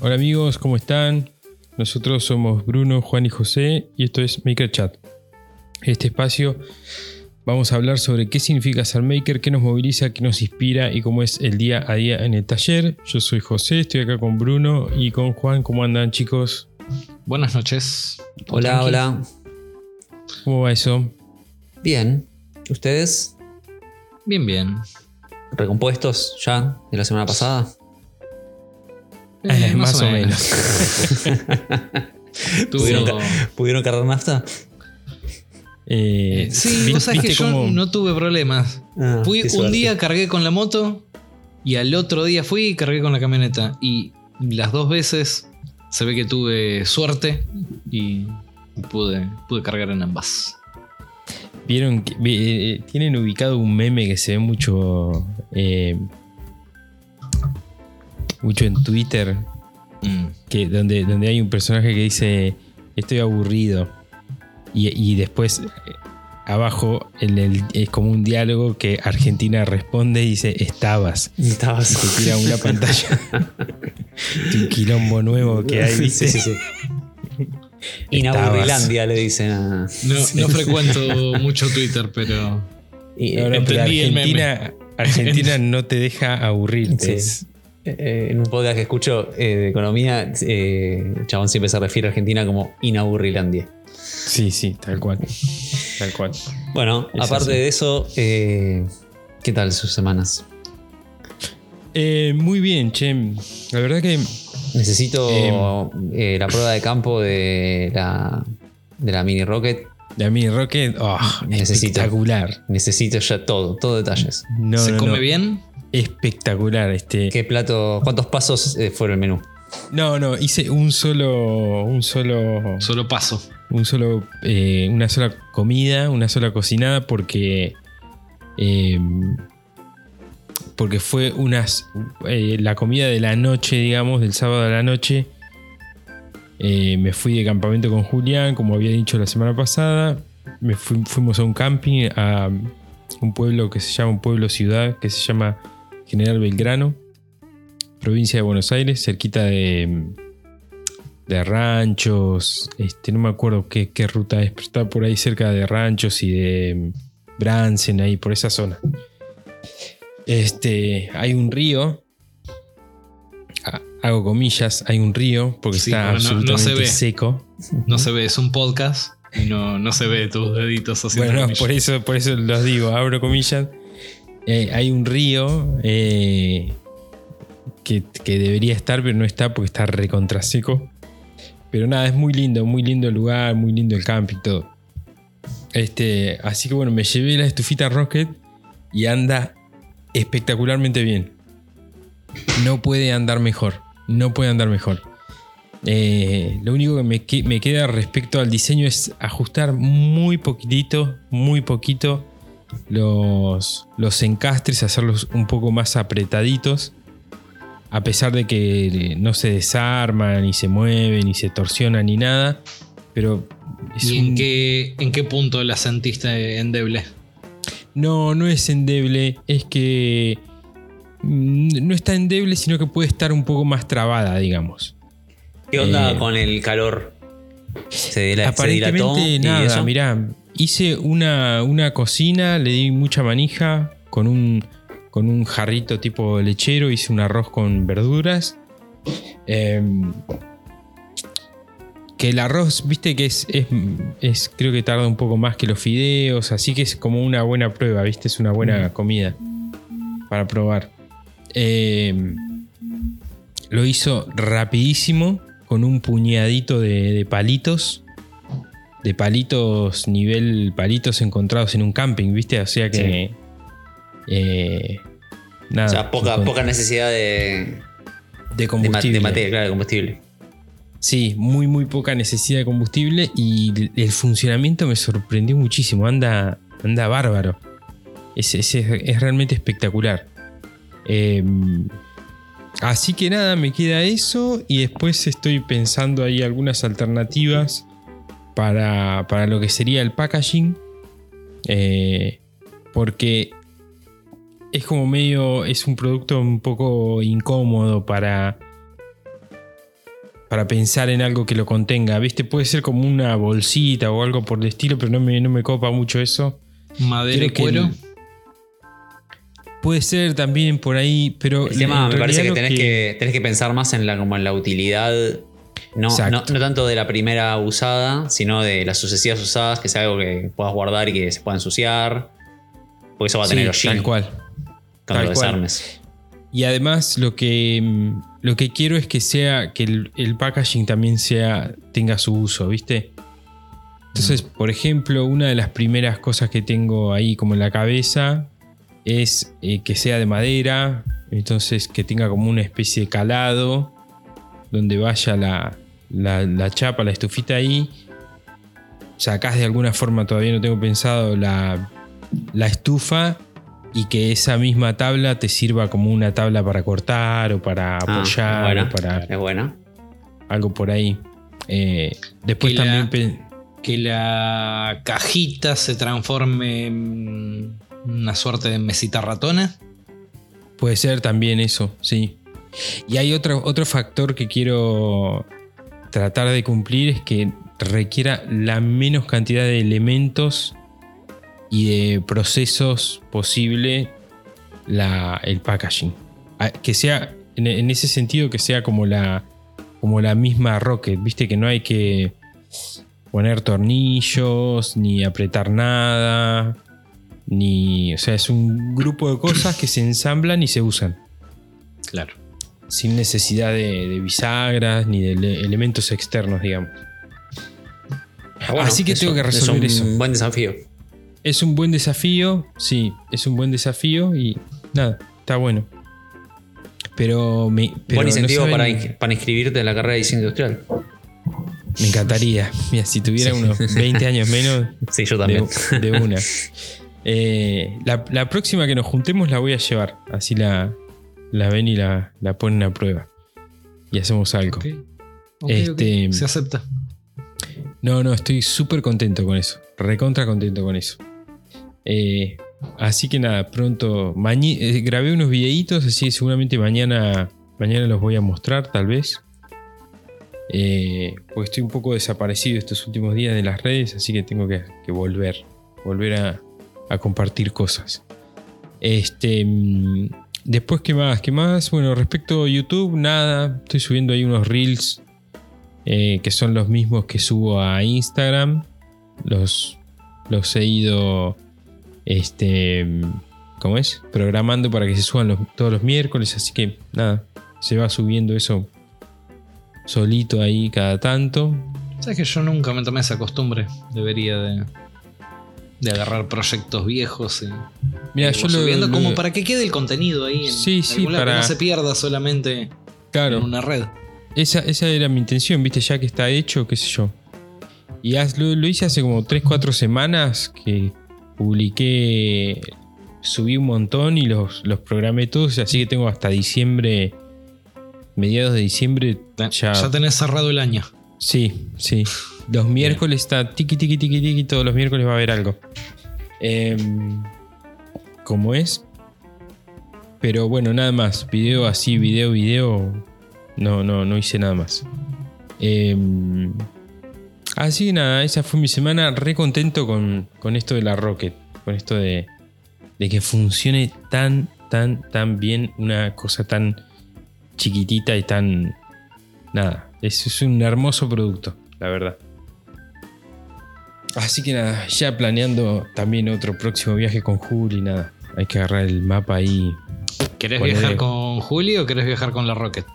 Hola amigos, ¿cómo están? Nosotros somos Bruno, Juan y José y esto es Maker Chat. Este espacio vamos a hablar sobre qué significa ser maker, qué nos moviliza, qué nos inspira y cómo es el día a día en el taller. Yo soy José, estoy acá con Bruno y con Juan. ¿Cómo andan chicos? Buenas noches. Hola, hola. ¿Cómo va eso? Bien. ¿Ustedes Bien, bien. recompuestos ya de la semana pasada? Eh, más o menos. ¿Pudieron, ca- ¿Pudieron cargar nafta? Eh, Sí, vi- vos sabés que ¿viste yo no tuve problemas. Ah, Fui un día, cargué con la moto y al otro día fui y cargué con la camioneta. Y las dos veces se ve que tuve suerte y pude, pude cargar en ambas. Vieron que eh, tienen ubicado un meme que se ve mucho eh, mucho en Twitter Mm. que donde, donde hay un personaje que dice estoy aburrido y, y después eh, abajo en el- es como un diálogo que Argentina responde y dice estabas Estabas. te tira una pantalla de un quilombo nuevo que hay Sí, dice sí, sí. Inaburrilandia le dicen a. No, no frecuento mucho Twitter, pero y- No, no, pero Entendí el meme. Argentina, Argentina no te deja aburrirte. Es- eh, en un podcast que escucho eh, de economía, eh, el chabón siempre se refiere a Argentina como Inaburrilandia. sí sí tal cual tal cual Bueno, Es aparte así. de eso, eh, ¿qué tal sus semanas? Eh, muy bien che la verdad que Necesito eh, la prueba de campo de la, de la mini rocket. de mí Rocket oh, Necesito. espectacular Necesito ya todo, todo detalles. no, ¿se no, come no. bien? Espectacular este ¿Qué plato, cuántos pasos eh, fueron el menú? no no hice un solo un solo Solo paso. un solo eh, una sola comida una sola cocinada porque eh, porque fue unas eh, la comida de la noche digamos del sábado a la noche eh, me fui de campamento con Julián como había dicho la semana pasada me fui- fuimos a un camping a un pueblo que se llama un pueblo ciudad que se llama General Belgrano provincia de Buenos Aires cerquita de de ranchos, este, no me acuerdo qué, qué ruta es, pero está por ahí cerca de ranchos y de Bransen, ahí por esa zona. Este, hay un río, ha- hago comillas, hay un río porque Sí, está no- no absolutamente se ve. seco. No se ve, es un podcast y no, no se ve tus deditos haciendo Bueno, no, por eso, por eso los digo, abro comillas. Eh, hay un río eh, que, debería estar, pero no está porque está recontra seco. Pero nada, es muy lindo, muy lindo el lugar, muy lindo el campo y todo. Este, así que bueno, me llevé la estufita Rocket y anda espectacularmente bien. No puede andar mejor. No puede andar mejor. Eh, lo único que me, que- me queda respecto al diseño es ajustar muy poquitito, muy poquito los, los encastres, hacerlos un poco más apretaditos. A pesar de que no se desarman, ni se mueven, ni se torsionan, ni nada. Pero es ¿Y en un- qué, en qué punto la sentiste endeble? No, no es endeble, es que mm, no está endeble, sino que puede estar un poco más trabada, digamos. ¿Qué onda Eh, con el calor? ¿Se, dila- se dilató Aparentemente nada, mirá, hice una, una cocina, le di mucha manija con un, con un jarrito tipo lechero, hice un arroz con verduras. Em, que el arroz, viste que es, es, es- creo que tarda un poco más que los fideos, así que es como una buena prueba, viste, es una buena comida para probar. Em, lo hizo rapidísimo con un puñadito de, de palitos. De palitos, nivel palitos encontrados en un camping, ¿viste? O sea que. eh, nada. O sea, poca, poca necesidad de, de combustible. de materia, claro, de combustible. Sí, muy, muy poca necesidad de combustible y el- el funcionamiento me sorprendió muchísimo. Anda, anda bárbaro. Es, es- es realmente espectacular. Eh, así que nada, me queda eso y después estoy pensando ahí algunas alternativas para, para lo que sería el packaging. Eh, porque es como medio, es un producto un poco incómodo para para pensar en algo que lo contenga. ¿Viste? Puede ser como una bolsita o algo por el estilo, pero no me, no me copa mucho eso. Madera y que cuero. el- Puede ser también por ahí, pero. El tema, me parece que tenés, que tenés que pensar más en la, como en la utilidad. No, no, tanto de la primera usada, sino de las sucesivas usadas, que sea algo que puedas guardar y que se pueda ensuciar. Porque eso va a Sí, tener hollín tal cual. cuando tal lo cual. desarmes. Y además lo que, mm, lo que quiero es que sea que el, el packaging también sea tenga su uso, ¿viste? Entonces, por ejemplo, una de las primeras cosas que tengo ahí como en la cabeza es eh, que sea de madera, entonces que tenga como una especie de calado donde vaya la, la- la chapa, la estufita ahí. Sacás de alguna forma, todavía no tengo pensado, la, la estufa y que esa misma tabla te sirva como una tabla para cortar o para Ah, apoyar buena, o para Es buena. algo por ahí. Eh, después Que también Que la cajita se transforme en una suerte de mesita ratona. puede ser también eso, sí. Y hay otro, otro factor que quiero tratar de cumplir es que requiera la menos cantidad de elementos y de procesos posible la- el packaging. Ah, Que sea, en, en ese sentido, que sea como la, como la misma Rocket, viste que no hay que poner tornillos, ni apretar nada, ni. O sea, es un grupo de cosas que se ensamblan y se usan. Claro. Sin necesidad de, de bisagras ni de ele- elementos externos, digamos. Ah, bueno, Así que eso tengo que resolver es eso. un buen desafío. Es un buen desafío, sí, es un buen desafío y nada, está bueno. Pero me. pero buen no incentivo saben- para, para inscribirte en la carrera de diseño industrial. Me encantaría. Mira, si tuviera unos 20 años menos, Sí, yo de, también. de una. Eh, la, la próxima que nos juntemos la voy a llevar. Así la, la ven y la, la ponen a prueba. Y hacemos algo. Este-. Se acepta. No, no, estoy súper contento con eso. Recontra contento con eso. Eh, así que nada, pronto. eh, grabé unos videitos, así que seguramente mañana, mañana los voy a mostrar, tal vez. Eh, porque estoy un poco desaparecido estos últimos días de las redes, así que tengo que, que volver. Volver a, a compartir cosas. Este. Después, ¿qué más? ¿Qué más? Bueno, respecto a YouTube, nada. Estoy subiendo ahí unos reels eh, que son los mismos que subo a Instagram. Los, los he ido, este, ¿cómo es? Programando para que se suban los- todos los miércoles. Así que nada, se va subiendo eso solito ahí cada tanto. Sabes que yo nunca me tomé esa costumbre. Debería de, de agarrar proyectos viejos y Mira, y yo lo, subiendo lo- como para que quede el contenido ahí. En, Sí, en sí, lado, que para- no se pierda solamente claro, en una red. esa, esa era mi intención, viste, ya que está hecho, qué sé yo. Y haz- lo, lo hice hace como 3-4 semanas que publiqué, subí un montón y los, los programé todos, así que tengo hasta diciembre, mediados de diciembre. Ya, Ya, tenés cerrado el año. Sí, sí. Los miércoles está tiki tiki tiki tiki, todos los miércoles va a haber algo. Em, ¿Cómo es? Pero bueno, nada más. Video así, video, video. No, no, no hice nada más. Em, así que nada, esa fue mi semana. Re contento con, con esto de la Rocket. Con esto de, de que funcione tan, tan, tan bien una cosa tan chiquitita y tan. Nada, es, es un hermoso producto, la verdad. Así que nada, ya planeando también otro próximo viaje con Juli, nada. Hay que agarrar el mapa ahí. ¿Querés viajar con Juli o querés viajar con la Rocket?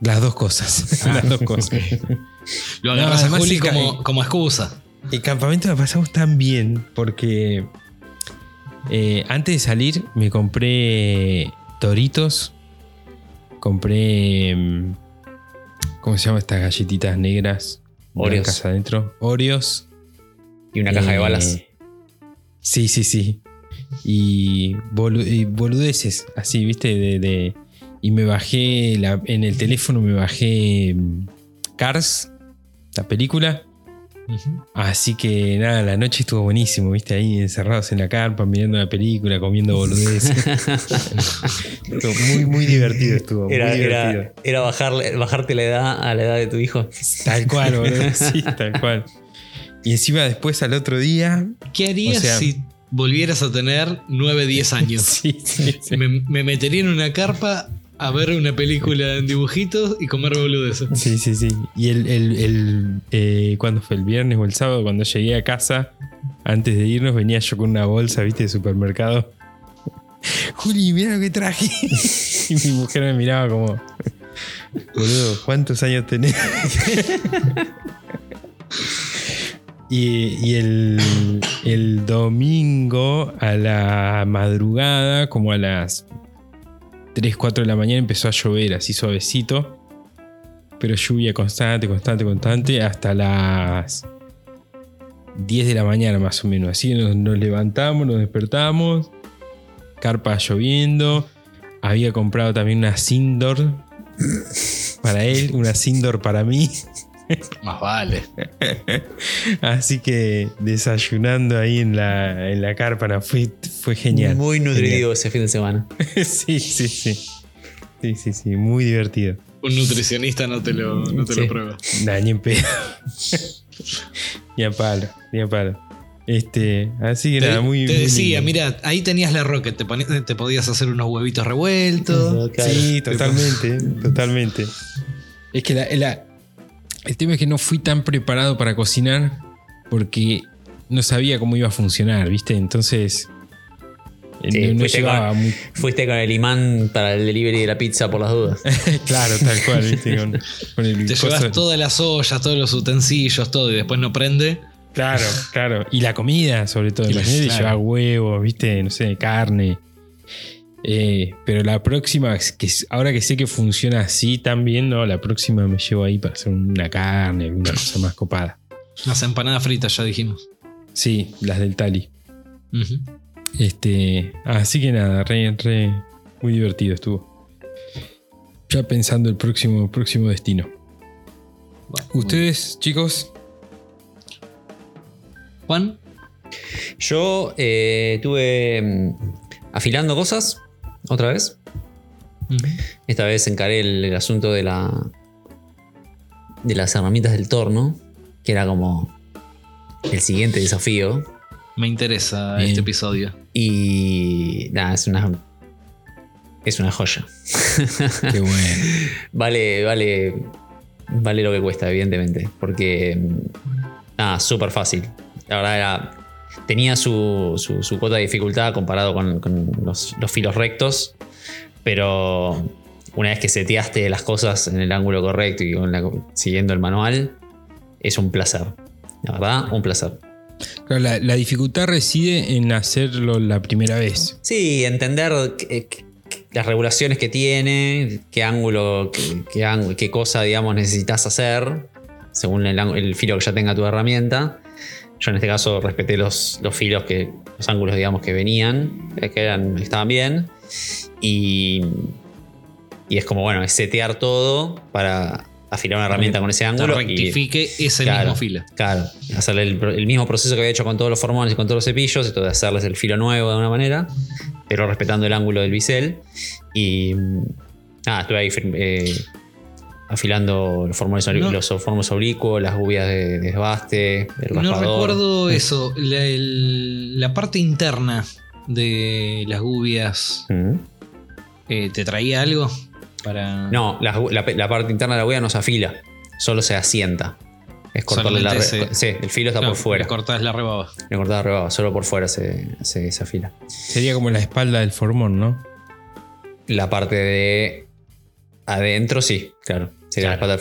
Las dos cosas. las dos cosas. Lo No, agarras a además Juli como, como excusa. El campamento lo pasamos tan bien porque eh, antes de salir me compré toritos, compré mm, ¿cómo se llama estas galletitas negras? Oreos. adentro, Oreos, Y una caja de Eh, balas. Sí, sí, sí. Y, bolu- y boludeces, así, viste, de, de- y me bajé la- en el teléfono me bajé mm, Cars, la película. Así que nada, la noche estuvo buenísimo, viste, ahí encerrados en la carpa, mirando la película, comiendo boludeces. Estuvo muy, muy divertido estuvo. Era, muy divertido. era, era bajarle, bajarte la edad a la edad de tu hijo. Tal cual, boludo. Sí, tal cual. Y encima después al otro día. ¿Qué harías O sea- si volvieras a tener 9, 10 años? Sí, sí, sí. Me, me metería en una carpa a ver una película en dibujitos y comer boludeces. Sí, sí, sí. Y el, el, el, eh, ¿cuándo fue? El viernes o el sábado, cuando llegué a casa, antes de irnos, venía yo con una bolsa, viste, de supermercado. Juli, mira lo que traje. y mi mujer me miraba como, boludo, ¿cuántos años tenés? y y el, el domingo a la madrugada, como a las 3, 4 de la mañana, empezó a llover así suavecito pero lluvia constante, constante, constante, hasta las 10 de la mañana más o menos. Así nos, levantamos, nos despertamos, carpa lloviendo. Había comprado también una Sindor para él, una Sindor para mí. Más vale. Así que desayunando ahí en la, en la carpa, no, fue, fue genial. Muy nutritivo ese fin de semana. sí, sí, sí. Sí, sí, sí, muy divertido. Un nutricionista no te lo, no te Sí. lo prueba. Nah, ni en pedo. ni a palo, ni a palo. Este, así que Te, nada, muy. te muy decía, lindo. mira, ahí tenías la rocket, te, ponías- te podías hacer unos huevitos revueltos. Sí, totalmente, totalmente. Es que la, la- el tema es que no fui tan preparado para cocinar porque no sabía cómo iba a funcionar, ¿viste? Entonces. eh, Sí, no, fuiste llevaba con- muy. Fuiste con el imán para el delivery de la pizza por las dudas. claro, tal cual, ¿viste? Con, con el Te coso- llevas todas las ollas, todos los utensilios, todo, y después no prende. Claro, claro. Y la comida, sobre todo. Y la- Imagínate claro. llevar huevos, viste, no sé, carne. Eh, pero la próxima, que ahora que sé que funciona así también, no, la próxima me llevo ahí para hacer una carne, alguna cosa más copada. Las empanadas fritas, ya dijimos. Sí, las del Tali. Ujú. Este, así que nada, re, re, muy divertido estuvo. Ya pensando el próximo, próximo destino. Bueno, Ustedes, chicos, Juan, Yo eh, estuve mm, afilando cosas otra vez. Esta vez encaré el, el asunto de la. de las herramientas del torno. Que era como el siguiente desafío. me interesa Bien. este episodio. Y. nada, es una. Es una joya. qué bueno. Vale, vale. Vale lo que cuesta, evidentemente. Porque. Nada, súper fácil. La verdad era. Tenía su, su, su cuota de dificultad comparado con, con los, los filos rectos. Pero una vez que seteaste las cosas en el ángulo correcto y la- siguiendo el manual, es un placer. La verdad, un placer. Claro, la, la dificultad reside en hacerlo la primera vez. Sí, entender las regulaciones que tiene, qué ángulo, qué, qué cosa, digamos, necesitas hacer, según el filo que ya tenga tu herramienta. Yo en este caso respeté los, los filos que, los ángulos, digamos, que venían, eh, que eran, estaban bien. Y, y es como, bueno, es setear todo para afilar una herramienta con ese ángulo. y- rectifique ese Claro. mismo filo. Claro, hacerle el, el mismo proceso que había hecho con todos los formones y con todos los cepillos, esto de hacerles el filo nuevo de una manera, pero respetando el ángulo del bisel. Y nada, estuve ahí eh, afilando los No. los formones oblicuos, las gubias de, de desbaste, el No raspador. recuerdo eso. La, el- la parte interna de las gubias Mm. eh, te traía algo para. No, la, la- la parte interna de la gubia no se afila, solo se asienta. Es cortarle la Solamente Sí, el filo está por fuera. le cortás la rebaba. Le la rebaba, solo por fuera se, se, se afila. Sería como la espalda del formón, ¿no? La parte de adentro, sí, claro. Sería Claro.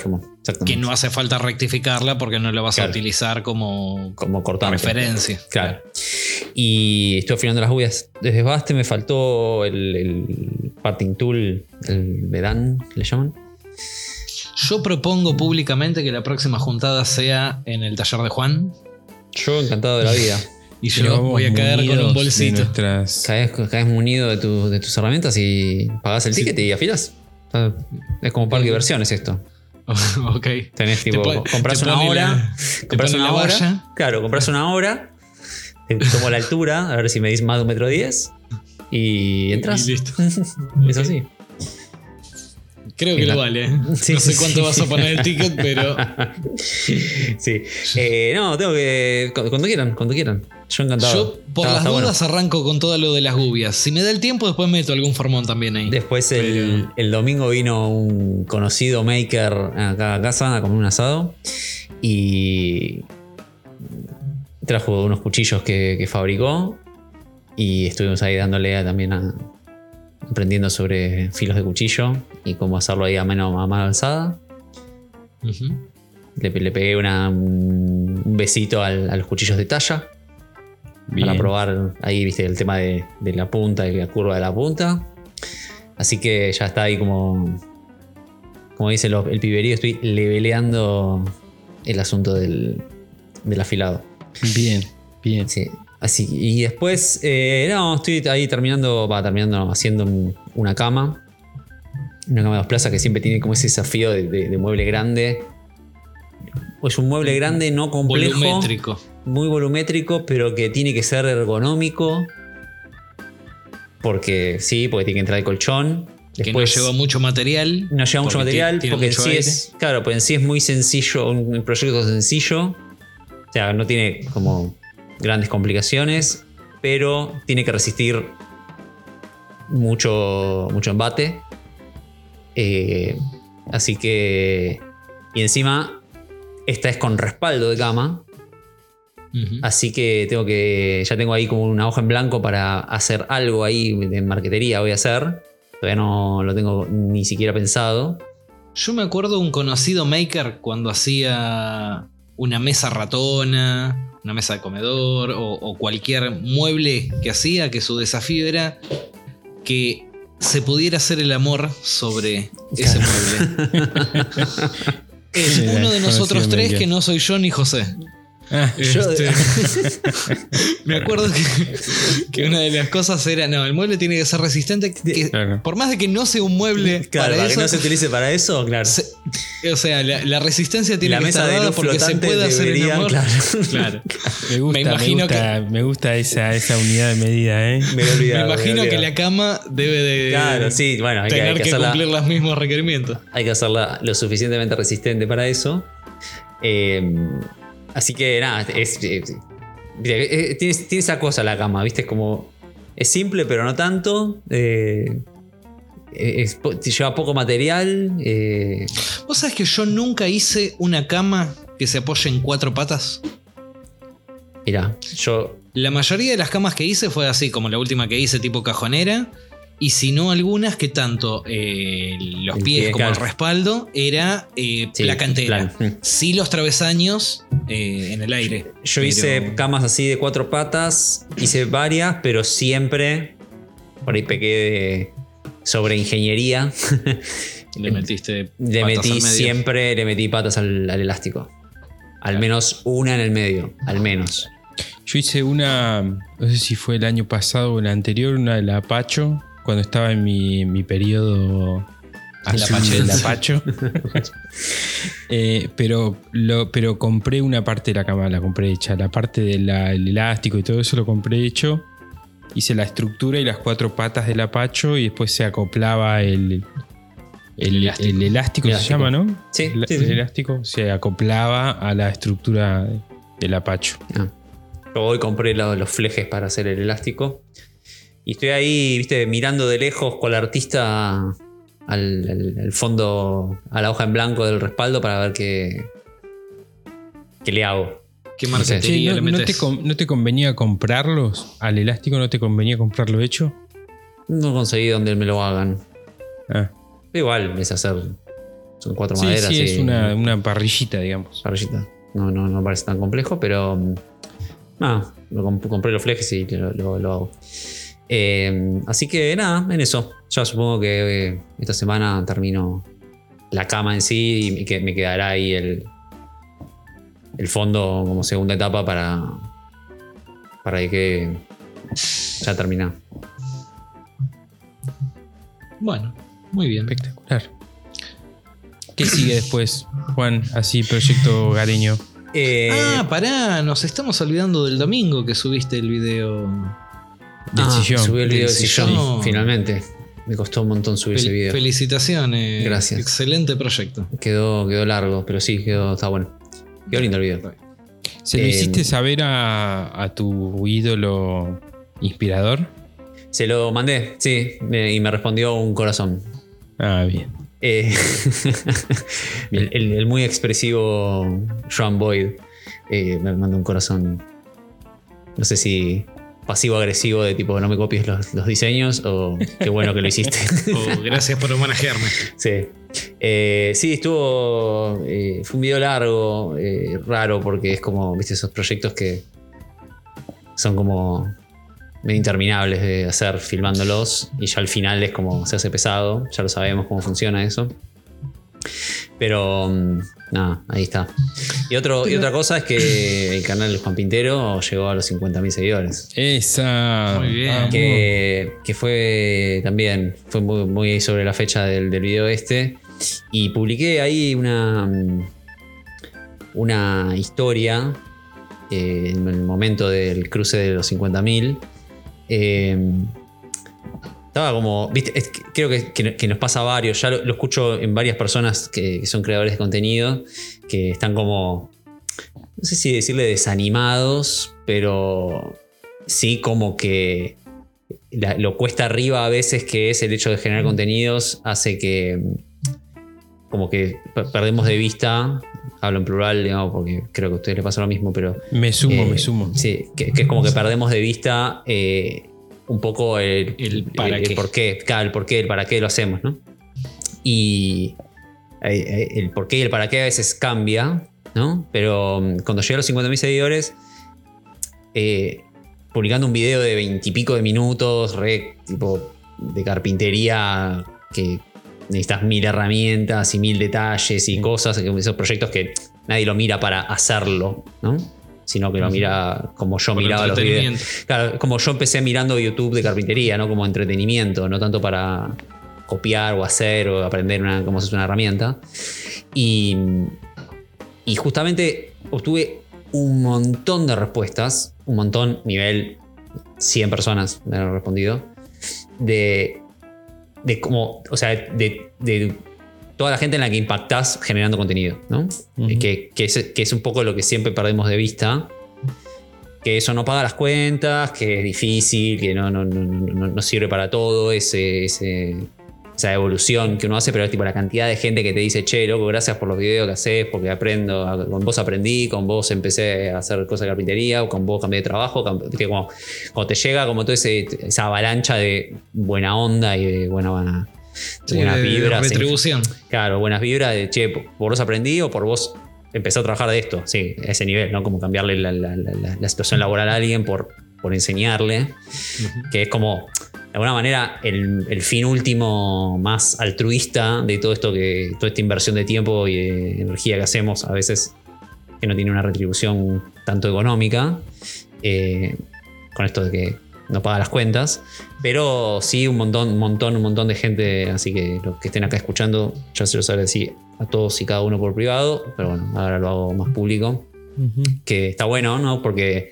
Que no hace falta rectificarla porque no la vas Claro. a utilizar como Como cortante. referencia. Claro. Y estoy afilando las gubias de desbaste. Me faltó el, el parting tool, el Vedan, le llaman. Yo propongo públicamente que la próxima juntada sea en el taller de Juan. Yo encantado de la vida. Y yo voy a caer con un bolsito. nuestras- Caes, caes munido de, tu- de tus herramientas y pagás el ticket y afilas. Sea, Es como parque de diversiones esto. ok. Tenés tipo, compras una hora, la- compras una hora, valla. claro, compras una hora, te tomo la altura, a ver si me dis más de un metro diez y entras. Y listo. Es así. Creo que lo vale. ¿eh? Sí, no sé cuánto sí. vas a poner el ticket, pero. sí. Eh, no, tengo que. cu- Cuando quieran, cuando quieran. Yo encantado. Yo, por Está- las está bueno. dudas, arranco con todo lo de las gubias. Si me da el tiempo, después meto algún formón también ahí. Después el, el domingo vino un conocido maker acá a casa a comer un asado y trajo unos cuchillos que, que fabricó y estuvimos ahí dándole a- también a, aprendiendo sobre filos de cuchillo y cómo hacerlo ahí a mano, a mano alzada. Le, le pegué una- un un besito al- a los cuchillos de talla Bien. para probar ahí, viste, el tema de, de la punta y la curva de la punta. Así que ya está ahí como, como dice lo- el piberío, estoy leveleando el asunto del, del afilado. Bien, bien. Sí. Así, y después, eh, no, estoy ahí terminando, va terminando haciendo un- una cama. Una cama de dos plazas que siempre tiene como ese desafío de, de- de mueble grande. Es un mueble grande, no complejo Volumétrico. muy volumétrico, pero que tiene que ser ergonómico. Porque sí, porque tiene que entrar el colchón. que no Después, lleva mucho material. no lleva mucho material, tiene porque en mucho sí aire. es. Claro, porque en sí es muy sencillo, un proyecto sencillo. O sea, no tiene como grandes complicaciones, pero tiene que resistir mucho, mucho embate. Eh, así que. Y encima, esta es con respaldo de cama. Ujú. Así que tengo que. Ya tengo ahí como una hoja en blanco para hacer algo ahí de marquetería. Voy a hacer. Todavía no lo tengo ni siquiera pensado. Yo me acuerdo de un conocido maker cuando hacía una mesa ratona, una mesa de comedor o, o cualquier mueble que hacía, que su desafío era que se pudiera hacer el amor sobre ese mueble. Es uno de nosotros tres que no soy yo ni José. Ah, Yo- Este, me acuerdo que, que una de las cosas era, no, el mueble tiene que ser resistente, que Claro. por más de que no sea un mueble Claro, para para que eso, no se utilice para eso, claro. se- o sea, la, la resistencia tiene la que mesa estar dada porque se puede hacer el debería, amor. claro. Claro. me gusta, me me, imagino gusta, me gusta esa, esa unidad de medida, ¿eh? Me he olvidado, Me he imagino que la cama debe de Claro, sí, bueno, hay que, tener hay que que, hacerla, cumplir los mismos requerimientos. hay que hacerla lo suficientemente resistente para eso. Eh, así que nada, es, eh, viste, eh, tiene, tiene esa cosa la cama, ¿viste? Es como. Es simple, pero no tanto. eh, es lleva poco material. eh, ¿Vos sabés que yo nunca hice una cama que se apoye en cuatro patas? mirá, yo. La mayoría de las camas que hice fue así, como la última que hice, tipo cajonera. Y si no, algunas que tanto eh, los El pies pie, como el respaldo era eh, Sí, placa entera. plan, mm. Sí, los travesaños eh, en el aire. Yo Pero- hice camas así de cuatro patas, hice varias, pero siempre. Por ahí pequé de sobre ingeniería. Le metiste. Le patas metí al medio. siempre, le metí patas al, al elástico. Al menos una en el medio, al menos. Yo hice una, no sé si fue el año pasado o el anterior, una de la Apacho, cuando estaba en mi, mi periodo El Apacho. Eh, pero, lo, pero compré una parte de la cama, la compré hecha. La parte del elástico y todo eso lo compré hecho. Hice la estructura y las cuatro patas del Apacho y después se acoplaba el, el, elástico. el elástico, se llama, ¿no? Sí, el, sí, el sí. elástico se acoplaba a la estructura del Apacho. Ah. Yo hoy compré lo- los flejes para hacer el elástico. Y estoy ahí, viste, mirando de lejos con el artista al, al- al fondo, a la hoja en blanco del respaldo para ver qué, qué le hago. ¿Qué marquetería ¿no, le no te con- no te convenía comprarlos? ¿Al elástico no te convenía comprarlo hecho? No conseguí donde me lo hagan. Ah. Igual es hacer. Son cuatro Sí, maderas. sí, y es una, una parrillita, digamos. parrillita. No, no, no parece tan complejo, pero. mm, Nada, lo comp- compré los flejes y lo, lo- lo hago. Eh, así que nada, en eso. Ya supongo que eh, esta semana termino la cama en sí y me, que- me quedará ahí el, el fondo como segunda etapa para, para que ya termina. Bueno, muy bien. Espectacular. ¿Qué sigue después, Juan? Así, proyecto gareño. Eh, Ah, pará, nos estamos olvidando del domingo que subiste el video. Del ah, sillón. Subí el video Del sillón, sillón. finalmente. Me costó un montón subir ese video. felicitaciones. Gracias. Excelente proyecto. Quedó, quedó largo, pero sí, quedó, está bueno. Quedó lindo el video. ¿Se lo Eh, hiciste saber a, a tu ídolo inspirador? Se lo mandé, sí, me- y me respondió un corazón. Ah, bien. Eh, el, el- el muy expresivo Joan Boyd eh, me mandó un corazón. No sé si pasivo-agresivo de tipo no me copies los, los diseños o qué bueno que lo hiciste. Oh, gracias por homenajearme. sí. Eh, sí, estuvo. eh, fue un video largo, eh, raro, porque es como, viste, esos proyectos que son como medio interminables de hacer filmándolos y ya al final es como se hace pesado, ya lo sabemos cómo funciona eso. Pero mm, nada, ahí está. Y, otro, y otra cosa es que el canal de Juan Pintero llegó a los 50.000 seguidores. Esa. Muy bien. Que, que fue también, fue muy, muy sobre la fecha del, del video este. Y publiqué ahí una, una historia eh, en el momento del cruce de los 50.000. Eh, estaba como, viste, es creo que, que- que nos pasa a varios, ya lo, lo escucho en varias personas que, que son creadores de contenido, que están como, no sé si decirle desanimados, pero sí como que la- lo cuesta arriba a veces que es el hecho de generar contenidos, hace que como que pe- perdemos de vista, hablo en plural, digamos, porque creo que a ustedes les pasa lo mismo, pero Me sumo, eh, me sumo. Sí, que, que es como que perdemos de vista eh, un poco el, El para el qué. por qué, claro, el por qué, el para qué lo hacemos, ¿no? Y eh, eh, el por qué y el para qué a veces cambia, ¿no? Pero mm, cuando llegué a los 50.000 seguidores, eh, publicando un video de veintipico de minutos, re tipo de carpintería que necesitas mil herramientas y mil detalles y cosas, esos proyectos que nadie lo mira para hacerlo, ¿no? Sino que lo mira como yo Por miraba los videos. Claro, como yo empecé mirando YouTube de carpintería, ¿no? Como entretenimiento, no tanto para copiar o hacer o aprender una, cómo se una herramienta. Y, y justamente obtuve un montón de respuestas, un montón, nivel 100 personas me han respondido, de, de cómo, o sea, de, de toda la gente en la que impactás generando contenido, ¿no? Ujú. que, que es, que es un poco lo que siempre perdemos de vista. Que eso no paga las cuentas, que es difícil, que no, no, no, no- sirve para todo, ese, ese- esa evolución que uno hace, pero es tipo la cantidad de gente que te dice, che, loco, gracias por los videos que haces, porque aprendo, con vos aprendí, con vos empecé a hacer cosas de carpintería, o con vos cambié de trabajo, que como, cuando te llega como toda esa avalancha de buena onda y de buena, buena, Sí, buenas de- de vibras. retribución. Claro, buenas vibras de, che, por vos aprendí o por vos empecé a trabajar de esto. Sí, a ese nivel, ¿no? Como cambiarle la, la- la- la- la situación laboral a alguien por, por enseñarle. Que es como, de alguna manera, el, el fin último más altruista de todo esto que, toda esta inversión de tiempo y de energía que hacemos a veces que no tiene una retribución tanto económica. eh, con esto de que no paga las cuentas. Pero sí, un montón, un montón, un montón de gente. Así que los que estén acá escuchando, ya se los agradecí a todos y cada uno por privado. Pero bueno, ahora lo hago más público. Que está bueno, ¿no? Porque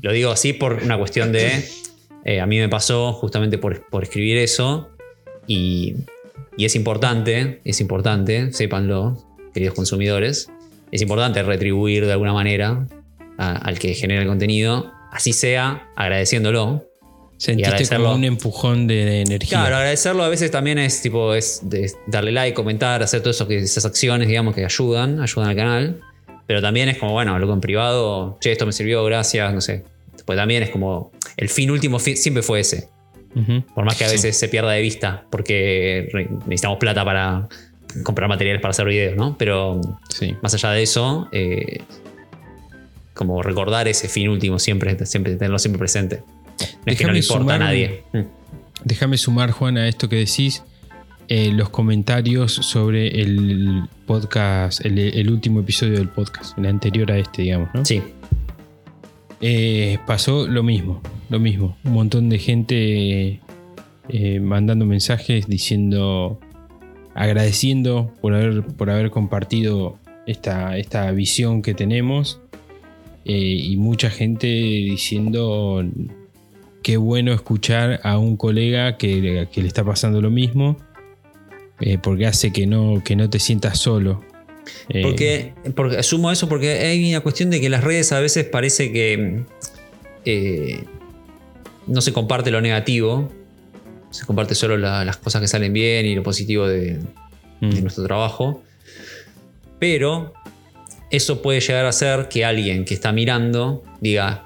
lo digo así por una cuestión de. eh, a mí me pasó justamente por, por escribir eso. Y, y es importante, es importante, sépanlo, queridos consumidores. Es importante retribuir de alguna manera a- al que genera el contenido, así sea agradeciéndolo, Sentiste como un empujón de, de energía. Claro, agradecerlo a veces también es tipo es darle like, comentar, hacer todas esas acciones, digamos, que ayudan, ayudan al canal. Pero también es como, bueno, luego en privado, che, esto me sirvió, gracias, no sé. Pues también es como, el fin último siempre fue ese. Por más que a Sí. veces se pierda de vista, porque necesitamos plata para comprar materiales para hacer videos, ¿no? Pero Sí. más allá de eso, eh, como recordar ese fin último, siempre, siempre tenerlo siempre presente. No es que no le importa a sumar un- nadie. Déjame sumar, Juan, a esto que decís. eh, los comentarios sobre el podcast, el, el último episodio del podcast, el anterior a este, digamos, ¿no? Sí, Eh, pasó lo mismo, lo mismo. Un montón de gente eh, mandando mensajes diciendo agradeciendo por haber, por haber compartido esta, esta visión que tenemos. y mucha gente diciendo qué bueno escuchar a un colega que, que le está pasando lo mismo. eh, porque hace que no, que no te sientas solo. Eh, Porque, porque asumo eso porque hay una cuestión de que las redes a veces parece que eh, no se comparte lo negativo, se comparte solo la- las cosas que salen bien y lo positivo de, mm, de nuestro trabajo. Pero eso puede llegar a ser que alguien que está mirando diga,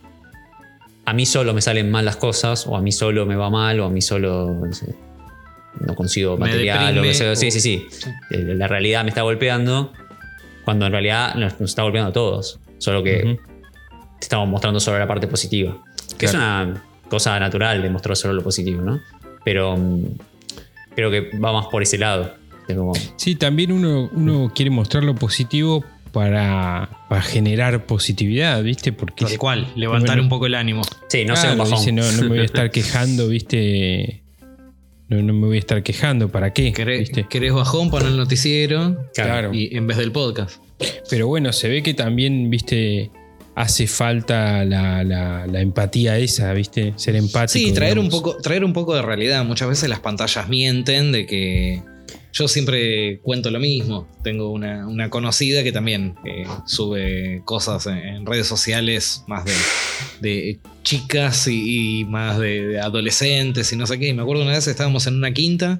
a mí solo me salen mal las cosas, o a mí solo me va mal, o a mí solo no, sé, no consigo Me material, o deprime, que sea. Sí, o- sí, sí. Sí. Eh, La realidad me está golpeando, cuando en realidad nos, nos está golpeando a todos. Solo que te estamos mostrando solo la parte positiva. Que es una cosa natural de mostrar solo lo positivo, ¿no? Pero mm, creo que va más por ese lado. Como, Sí, también uno, uno quiere mostrar lo positivo para, para generar positividad, ¿viste? Porque Tal cual, levantar Bueno. un poco el ánimo. sí, no sé, Claro, un bajón. dice, no, no me voy a estar quejando, ¿viste? No, no me voy a estar quejando, ¿para qué? ¿Querés, ¿Viste? querés bajón para el noticiero Claro. y en vez del podcast. Pero bueno, se ve que también, ¿viste? Hace falta la, la- la empatía esa, ¿viste? Ser empático. Sí, traer un, poco, traer un poco de realidad. Muchas veces las pantallas mienten de que yo siempre cuento lo mismo. Tengo una, conocida que también eh, sube cosas en, redes sociales más de, chicas y, más de, de adolescentes y no sé qué. Y me acuerdo una vez estábamos en una quinta.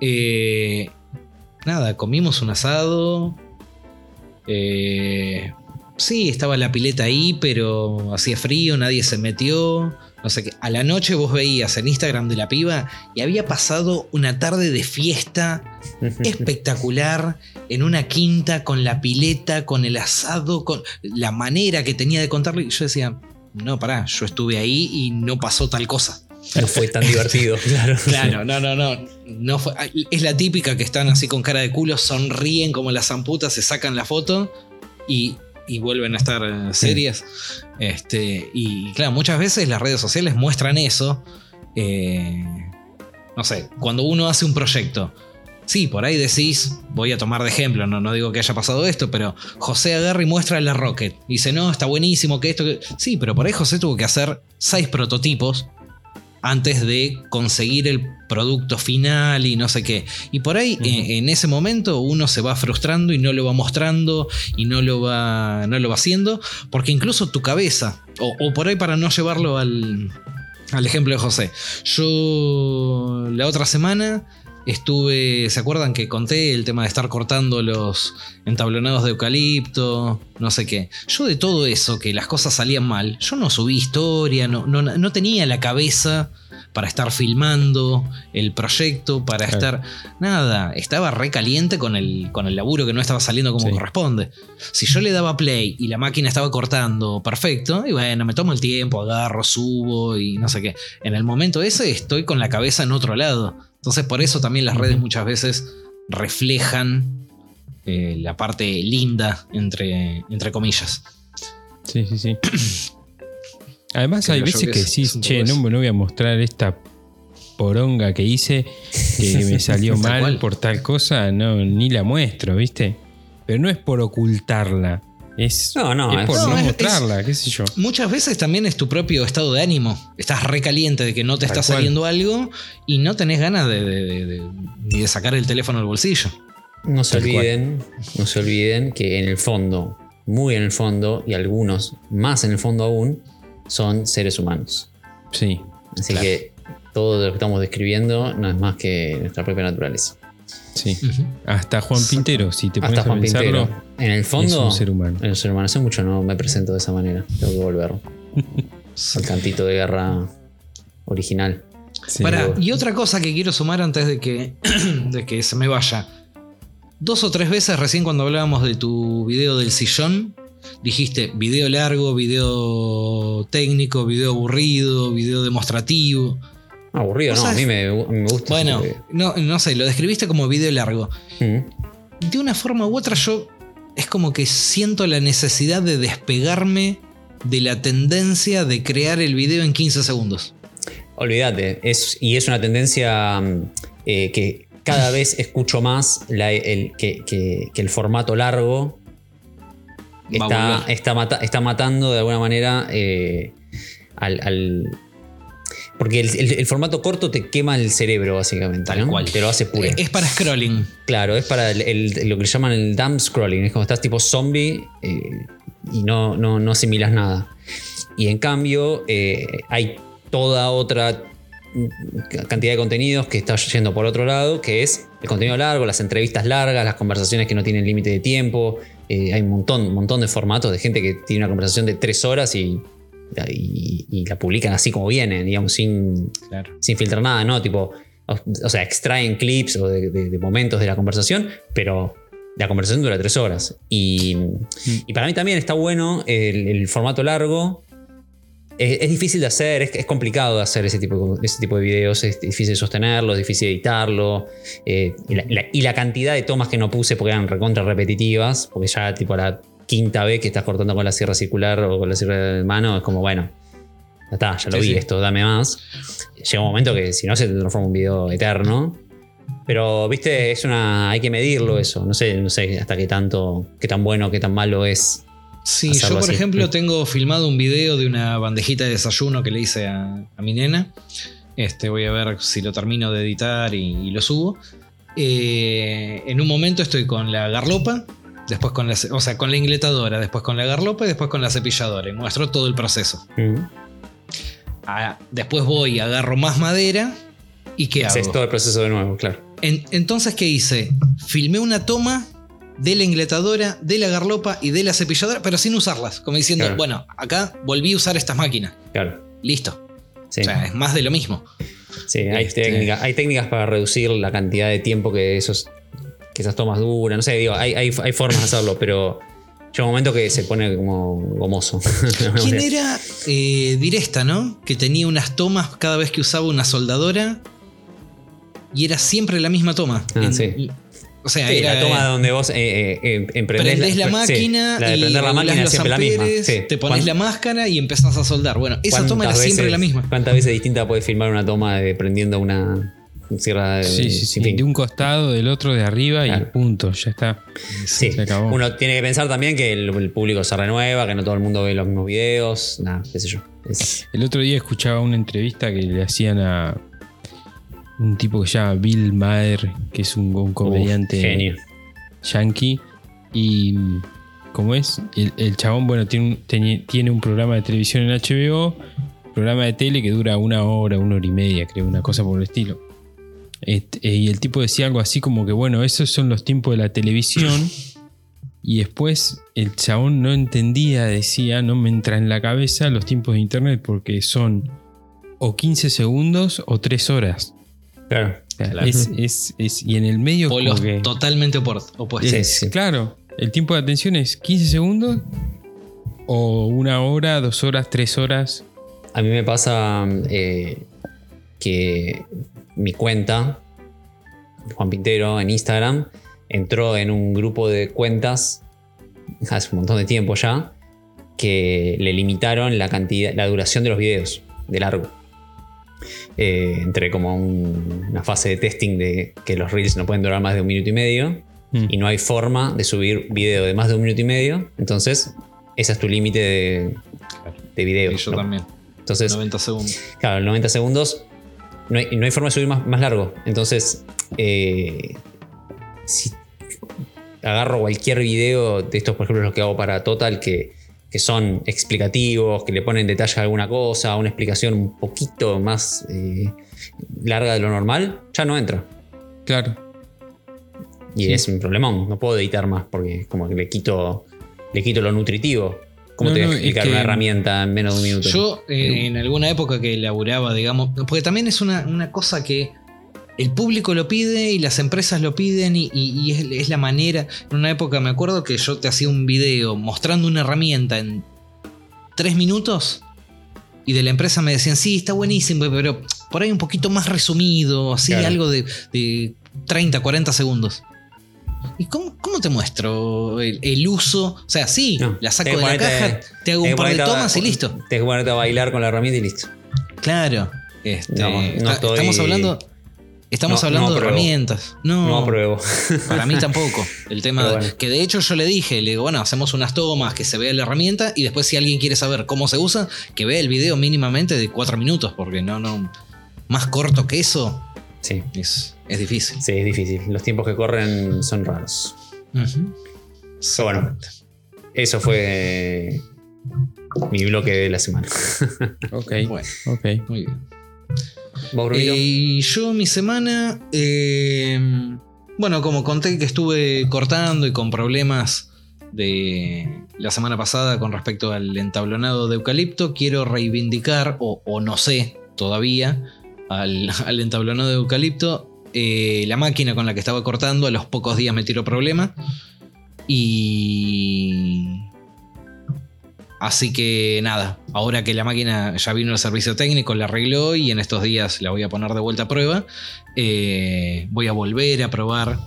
eh, nada, comimos un asado. Eh, sí, estaba la pileta ahí, pero hacía frío, nadie se metió. No sé qué. A la noche vos veías en Instagram de la piba y había pasado una tarde de fiesta espectacular en una quinta con la pileta, con el asado, con la manera que tenía de contarlo. Y yo decía, no, pará, yo estuve ahí y no pasó tal cosa. No fue tan divertido, claro. Claro, no, no, no. no fue- es la típica que están así con cara de culo, sonríen como las zamputas, se sacan la foto y, y vuelven a estar eh, serias. Este, y claro, muchas veces las redes sociales muestran eso. eh, no sé, cuando uno hace un proyecto. Sí, por ahí decís, voy a tomar de ejemplo, no, no digo que haya pasado esto, pero José agarra y muestra la Rocket. Dice, no, está buenísimo, que esto... Que... Sí, pero por ahí José tuvo que hacer seis prototipos antes de conseguir el producto final y no sé qué. Y por ahí, eh, en ese momento, uno se va frustrando y no lo va mostrando y no lo va, no lo va haciendo, porque incluso tu cabeza, o, o por ahí para no llevarlo al, al ejemplo de José, yo la otra semana estuve, ¿se acuerdan que conté el tema de estar cortando los entablonados de eucalipto? No sé qué. Yo de todo eso, que las cosas salían mal, yo no subí historia, no, no, no tenía la cabeza para estar filmando el proyecto, para estar... Nada, estaba recaliente con el, con el laburo que no estaba saliendo como Sí. corresponde. Si yo le daba play y la máquina estaba cortando perfecto, y bueno, me tomo el tiempo, agarro, subo y no sé qué. En el momento ese estoy con la cabeza en otro lado. Entonces por eso también las redes muchas veces reflejan eh, la parte linda, entre, entre comillas. Sí, sí, sí. Además, Creo hay veces que que decís, che, no, eso". no voy a mostrar esta poronga que hice, que, me salió mal por tal cosa, no, ni la muestro, ¿viste? Pero no es por ocultarla, es, No, no, es por No, no, es- mostrarla, qué sé yo. Muchas veces también es tu propio estado de ánimo. Estás recaliente de que no te Tal está cual. saliendo algo y no tenés ganas de, de- de- de- ni de sacar el teléfono del bolsillo. No se Tal cual. olviden, no se olviden que en el fondo, muy en el fondo, y algunos más en el fondo aún, son seres humanos. Sí, Así Claro. que todo lo que estamos describiendo no es más que nuestra propia naturaleza. Sí. Hasta Juan Pintero, si te pones Hasta Juan a pensarlo, Pintero. En el es fondo, un ser humano. en el ser humano. Hace mucho no me presento de esa manera. Tengo que volver al cantito de guerra original. Sí. Y otra cosa que quiero sumar antes de que, de que se me vaya. Dos o tres veces recién cuando hablábamos de tu video del sillón, dijiste video largo, video técnico, video aburrido, video demostrativo. Aburrido, ¿Vos no, a mí me, me gusta. Bueno, no, no sé, lo describiste como video largo. Mm. De una forma u otra yo es como que siento la necesidad de despegarme de la tendencia de crear el video en 15 segundos. Olvídate, es, y es una tendencia mm, eh, que cada vez escucho más la- el, que, que- que el formato largo está, está, mata- está matando de alguna manera eh, al, al- Porque el, el- el formato corto te quema el cerebro, básicamente. Tal ¿no? cual. Te lo hace puré. Es para scrolling. Claro, es para el- lo que llaman el dumb scrolling. Es como estás tipo zombie eh, y no, no, no asimilas nada. Y en cambio, eh, hay toda otra cantidad de contenidos que está yendo por otro lado, que es el contenido largo, las entrevistas largas, las conversaciones que no tienen límite de tiempo. Eh, hay un montón, un montón de formatos de gente que tiene una conversación de tres horas y, y- y la publican así como viene, digamos, sin, Claro. sin filtrar nada, ¿no? Tipo, o, o sea, extraen clips o de, de- de momentos de la conversación, pero la conversación dura tres horas. Y, y para mí también está bueno el, el formato largo. Es, es difícil de hacer, es, es complicado de hacer ese tipo, ese tipo de videos, es difícil sostenerlo, es difícil editarlo. eh, y, la, la- y la cantidad de tomas que no puse porque eran recontra repetitivas, porque ya tipo la quinta vez que estás cortando con la sierra circular o con la sierra de mano, es como, bueno, ya está, ya lo Sí, vi sí. esto, dame más. Llega un momento que si no se te transforma un video eterno. Pero, viste, es una. hay que medirlo eso. No sé, no sé hasta qué tanto, qué tan bueno, qué tan malo es. Sí, yo por así. ejemplo Mm. tengo filmado un video de una bandejita de desayuno que le hice a, a mi nena. Este, voy a ver si lo termino de editar y, y lo subo. Eh, en un momento estoy con la garlopa, después con la, o sea, con la ingletadora, después con la garlopa y después con la cepilladora. Y muestro todo el proceso. Mm. Ah, después voy, agarro más madera y ¿qué hago? Haces todo el proceso de nuevo, claro. En- entonces, ¿qué hice? Filmé una toma de la ingletadora, de la garlopa y de la cepilladora, pero sin usarlas. Como diciendo, Claro. bueno, acá volví a usar estas máquinas. Claro. Listo. Sí, O sea, es más de lo mismo. sí hay, este- hay técnicas para reducir la cantidad de tiempo que, esos, que esas tomas duran. No sé, digo, hay, hay, hay formas de hacerlo, pero llega un momento que se pone como gomoso. ¿Quién era eh, Diresta, no? Que tenía unas tomas cada vez que usaba una soldadora y era siempre la misma toma. Ah, En- sí. O sea, Sí, era. la toma donde vos eh, eh, eh, emprendés Prendés la sí, máquina la de y prender la regulás máquina los siempre la misma. Sí. te pones ¿Cuán- la máscara y empezás a soldar. Bueno, esa toma era siempre la misma. ¿Cuántas veces distinta puedes filmar una toma de prendiendo una Sí, sí, sí. De un costado, del otro, de arriba y punto, ya está. Sí, Se acabó. uno tiene que pensar también que el, el público se renueva, que no todo el mundo ve los mismos videos, nada, qué sé yo. Es- El otro día escuchaba una entrevista que le hacían a un tipo que se llama Bill Maher, que es un, un comediante Uf, genio. yankee. Y como es, el, el chabón, bueno, tiene un, teni- tiene un programa de televisión en HBO, programa de tele que dura una hora, una hora y media, creo, una cosa por el estilo. Este, eh, y el tipo decía algo así como que, bueno, esos son los tiempos de la televisión. Y después el chabón no entendía, decía, no me entra en la cabeza los tiempos de internet porque son o 15 segundos o 3 horas. Claro. Claro. es, es- es- y en el medio Polos que- totalmente opuestos. Claro, el tiempo de atención es 15 segundos o una hora, dos horas, tres horas. A mí me pasa eh, que mi cuenta, Juan Pintero, en Instagram, entró en un grupo de cuentas hace un montón de tiempo ya, que le limitaron la cantidad, la duración de los videos de largo. Eh, entré como un- una fase de testing de que los reels no pueden durar más de un minuto y medio Mm. y no hay forma de subir video de más de un minuto y medio. Entonces, ese es tu límite de, de video. Y yo ¿no? también. Entonces, 90 segundos. Claro, el 90 segundos. No hay, no hay forma de subir más, más largo. Entonces, eh, si agarro cualquier video de estos, por ejemplo, los que hago para Total, que, que son explicativos, que le ponen detalle a alguna cosa, una explicación un poquito más eh, larga de lo normal, ya no entra. Claro. Y Sí. es un problemón. No puedo editar más porque como que le quito, le quito lo nutritivo. ¿Cómo No, te voy no, a es explicar que- una herramienta en menos de un minuto? Yo, eh, en alguna época que laburaba, digamos, porque también es una, una cosa que el público lo pide y las empresas lo piden y, y- y es, es la manera. En una época me acuerdo que yo te hacía un video mostrando una herramienta en tres minutos y de la empresa me decían, sí, está buenísimo, pero por ahí un poquito más resumido, así, Claro. algo de, de 30, 40 segundos. ¿Y cómo, cómo te muestro el, el uso? O sea, sí, No, la saco de la caja, te hago un par de a- tomas y listo. Que ponerte a bailar con la herramienta y listo. Claro. Este, No, no está- estoy- Estamos hablando Estamos No, hablando no de herramientas. No, No apruebo. para mí tampoco. El tema de- que de hecho yo le dije, le digo, bueno, hacemos unas tomas, que se vea la herramienta y después si alguien quiere saber cómo se usa, que vea el video mínimamente de cuatro minutos, porque no, no, más corto que eso Sí, es, es difícil. sí, es difícil. Los tiempos que corren son raros. Pero bueno, eso fue mi bloque de la semana. Ok, Bueno, ok. muy bien. ¿Vos, Brunito? Eh, y yo mi semana, eh, bueno, como conté que estuve cortando y con problemas de la semana pasada con respecto al entablonado de eucalipto, quiero reivindicar, o, o no sé todavía, al, al entablonado de eucalipto. Eh, la máquina con la que estaba cortando a los pocos días me tiró problema. Y... Así que nada, ahora que la máquina ya vino al servicio técnico, la arregló y en estos días la voy a poner de vuelta a prueba, eh, voy a volver a probar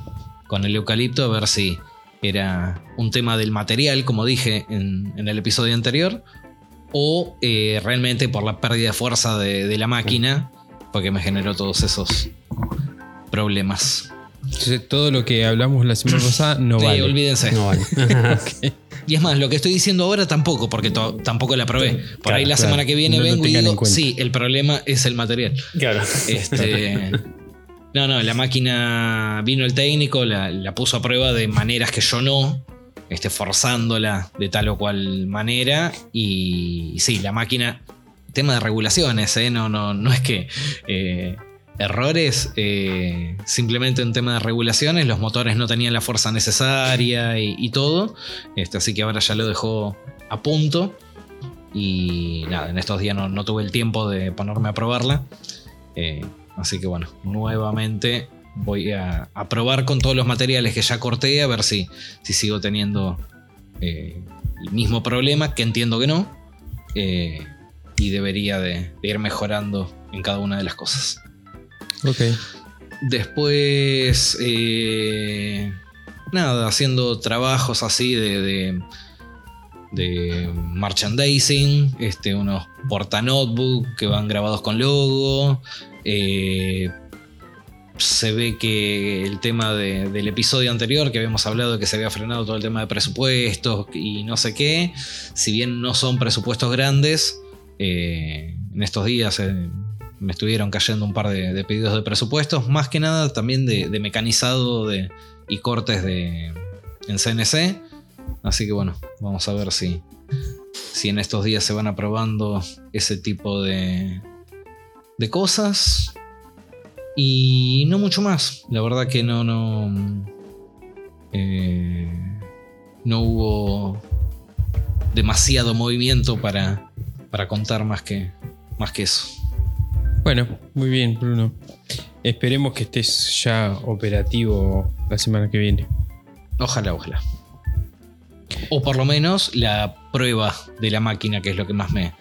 con el eucalipto a ver si era un tema del material, como dije en, el episodio anterior, o eh, realmente por la pérdida de fuerza de la máquina, porque me generó todos esos problemas. Entonces, todo lo que hablamos la semana pasada no Sí, vale. olvídense. No vale. Y es más, lo que estoy diciendo ahora tampoco, porque to- tampoco la probé. Por Claro, ahí la claro. semana que viene No vengo y digo, sí, el problema es el material. claro. Este, no, no, la máquina vino el técnico, la, la puso a prueba de maneras que yo no, este, forzándola de tal o cual manera. Y, sí, la máquina, tema de regulaciones, ¿eh? no, no, no es que eh, errores, eh, simplemente un tema de regulaciones, los motores no tenían la fuerza necesaria y, todo. Este, así que ahora ya lo dejó a punto. Y nada, en estos días no, no tuve el tiempo de ponerme a probarla. Eh, así que bueno, nuevamente voy a, probar con todos los materiales que ya corté a ver si, si sigo teniendo eh, el mismo problema, que entiendo que no. y debería de, de ir mejorando en cada una de las cosas. Ok. Después, eh, nada, haciendo trabajos así de, de, merchandising, este, unos porta notebook que van grabados con logo. eh, se ve que el tema de- del episodio anterior, que habíamos hablado de que se había frenado todo el tema de presupuestos y no sé qué, si bien no son presupuestos grandes, eh, en estos días me estuvieron cayendo un par de, pedidos de presupuestos, más que nada también de, de mecanizado de, y cortes de, en CNC. Así que bueno, vamos a ver si, si en estos días se van aprobando ese tipo de, de cosas. Y no mucho más. La verdad que no, no. eh, no hubo demasiado movimiento para, para contar más que, más que eso. Bueno, muy bien, Bruno. Esperemos que estés ya operativo la semana que viene. Ojalá, ojalá. O por lo menos la prueba de la máquina, que es lo que más me,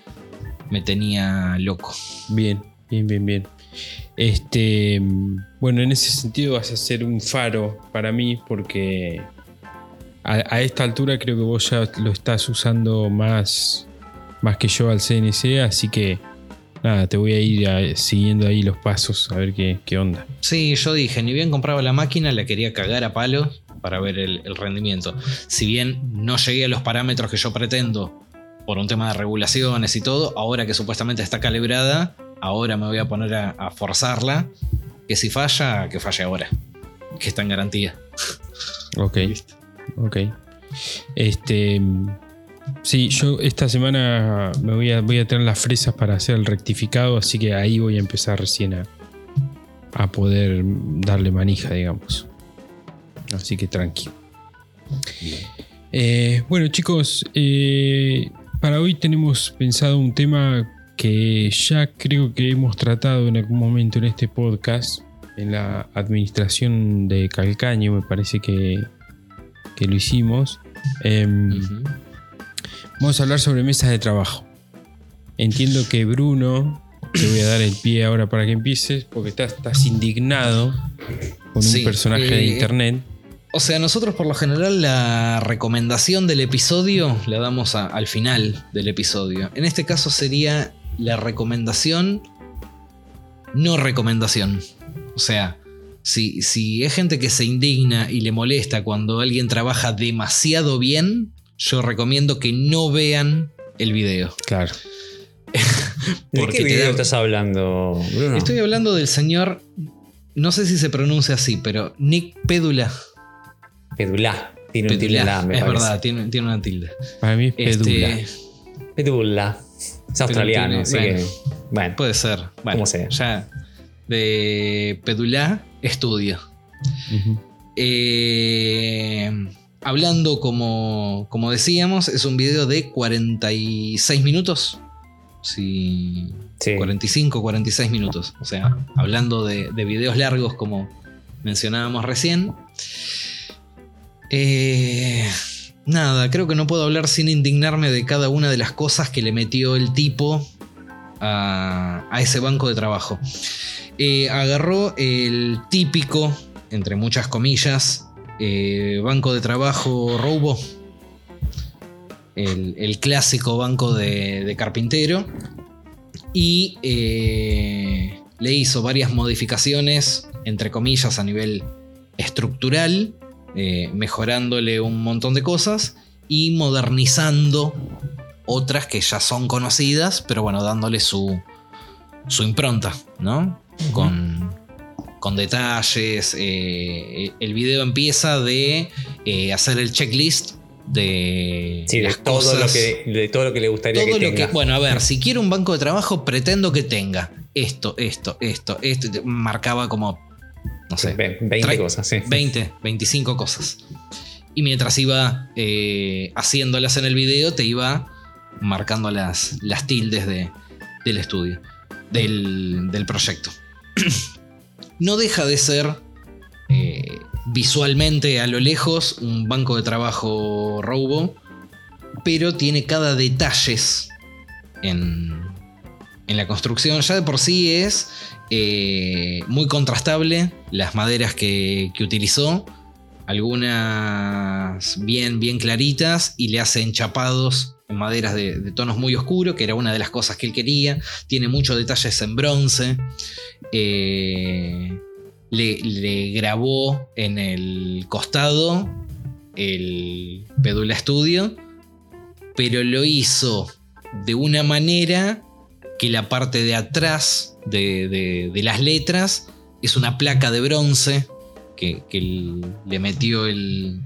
me tenía loco. Bien, bien, bien, bien. Este, bueno, en ese sentido vas a ser un faro para mí porque a, a esta altura creo que vos ya lo estás usando más, más que yo al CNC, así que nada, te voy a ir a- siguiendo ahí los pasos a ver qué, qué onda. Sí, yo dije, ni bien compraba la máquina, la quería cagar a palos para ver el, el rendimiento. Si bien no llegué a los parámetros que yo pretendo por un tema de regulaciones y todo, ahora que supuestamente está calibrada, ahora me voy a poner a, a forzarla. Que si falla, que falle ahora. Que está en garantía. Ok. Ok. Este. Sí, yo esta semana me voy a, voy a tener las fresas para hacer el rectificado, así que ahí voy a empezar recién a, a poder darle manija, digamos. Así que tranqui. Eh, bueno, chicos, eh, para hoy tenemos pensado un tema que ya creo que hemos tratado en algún momento en este podcast, en la administración de Calcaño, me parece que, que lo hicimos. Ujú. Vamos a hablar sobre mesas de trabajo. Entiendo que Bruno, te voy a dar el pie ahora para que empieces, porque estás, estás indignado con Sí, un personaje de eh, internet. O sea, nosotros por lo general la recomendación del episodio la damos a- al final del episodio. En este caso sería la recomendación, no recomendación. O sea, si, si es gente que se indigna y le molesta cuando alguien trabaja demasiado bien, yo recomiendo que no vean el video. Claro. ¿De qué video da- estás hablando, Bruno? Estoy hablando del señor, no sé si se pronuncia así, pero Nick Pédula. Pedulá. Tiene un Pédula, tilde me es parece. verdad, tiene, tiene una tilde. Para mí es pedula. Este, Pedula. Es australiano, tiene- así bueno. que. Bueno. puede ser. Bueno, Como sea. ya de Pédula estudio. Eh, hablando como, como decíamos, es un video de 46 minutos. Sí, Sí. 45, 46 minutos. O sea, hablando de, de videos largos como mencionábamos recién. Eh, nada, creo que no puedo hablar sin indignarme de cada una de las cosas que le metió el tipo a, a ese banco de trabajo. Eh, agarró el típico, entre muchas comillas, eh, banco de trabajo robo. El, el clásico banco de, de carpintero. Y eh, le hizo varias modificaciones, entre comillas, a nivel estructural, eh, mejorándole un montón de cosas y modernizando otras que ya son conocidas, pero bueno, dándole su, su impronta, ¿no? Con, con detalles. eh, el video empieza de eh, hacer el checklist de, Sí, de todo, lo cosas. que, de todo lo que le gustaría Todo que lo tenga. que, bueno, a ver, si quiero un banco de trabajo, pretendo que tenga esto, esto, esto, esto. Marcaba como, no sé, Ve- 20 Trae- cosas, sí. 20, 25 cosas. Y mientras iba eh, haciéndolas en el video, te iba marcando las, las tildes de- del estudio, del, del proyecto. no deja de ser eh, visualmente a lo lejos un banco de trabajo robo, pero tiene cada detalles en, en la construcción. Ya de por sí es eh, muy contrastable las maderas que, que utilizó. Algunas bien, bien claritas y le hace enchapados en maderas de, tonos muy oscuros, que era una de las cosas que él quería. Tiene muchos detalles en bronce. Eh, le, le grabó en el costado el Pedula Studio, pero lo hizo de una manera que la parte de atrás de, de- las letras es una placa de bronce que, le metió el,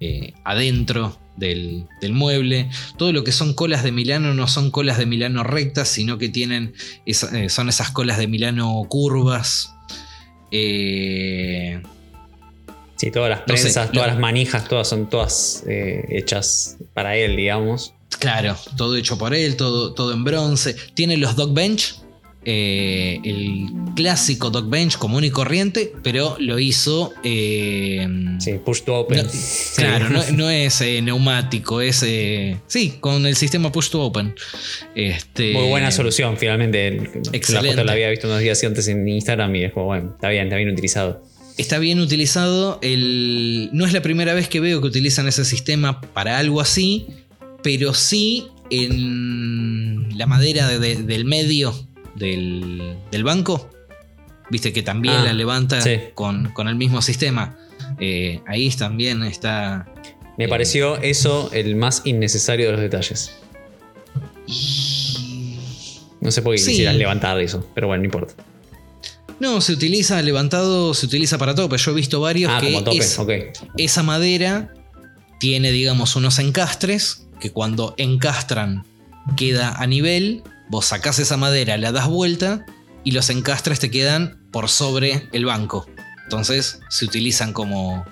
eh, adentro del, del mueble. Todo lo que son colas de Milano no son colas de Milano rectas, sino que tienen esa- eh, son esas colas de Milano curvas. Eh, Sí, todas las No sé, prensas, lo- todas las manijas, todas son todas hechas para él, digamos. Claro, todo hecho por él, todo, todo en bronce. Tiene los Dock Bench, eh, el clásico Dock Bench común y corriente, pero lo hizo. eh, Sí, push to open. No, Sí. Claro, no, no es eh, neumático, es. eh, sí, con el sistema push to open. Este, Muy buena solución, finalmente. El- La Excelente. foto la había visto unos días antes en Instagram y es como, bueno, está bien, está bien utilizado. Está bien utilizado. El, no es la primera vez que veo que utilizan ese sistema para algo así, pero sí en la madera de- de- del medio del, del banco. Viste que también Ah, la levanta sí. con, con el mismo sistema. Eh, ahí también está. Me Eh. pareció eso el más innecesario de los detalles. y- No sé por qué Sí. quisieras levantar eso, pero bueno, no importa. No, se utiliza levantado, se utiliza para tope. Yo he visto varios Ah, que como tope, es- ok. esa madera tiene, digamos, unos encastres que cuando encastran queda a nivel. Vos sacás esa madera, la das vuelta y los encastres te quedan por sobre el banco. Entonces se utilizan como,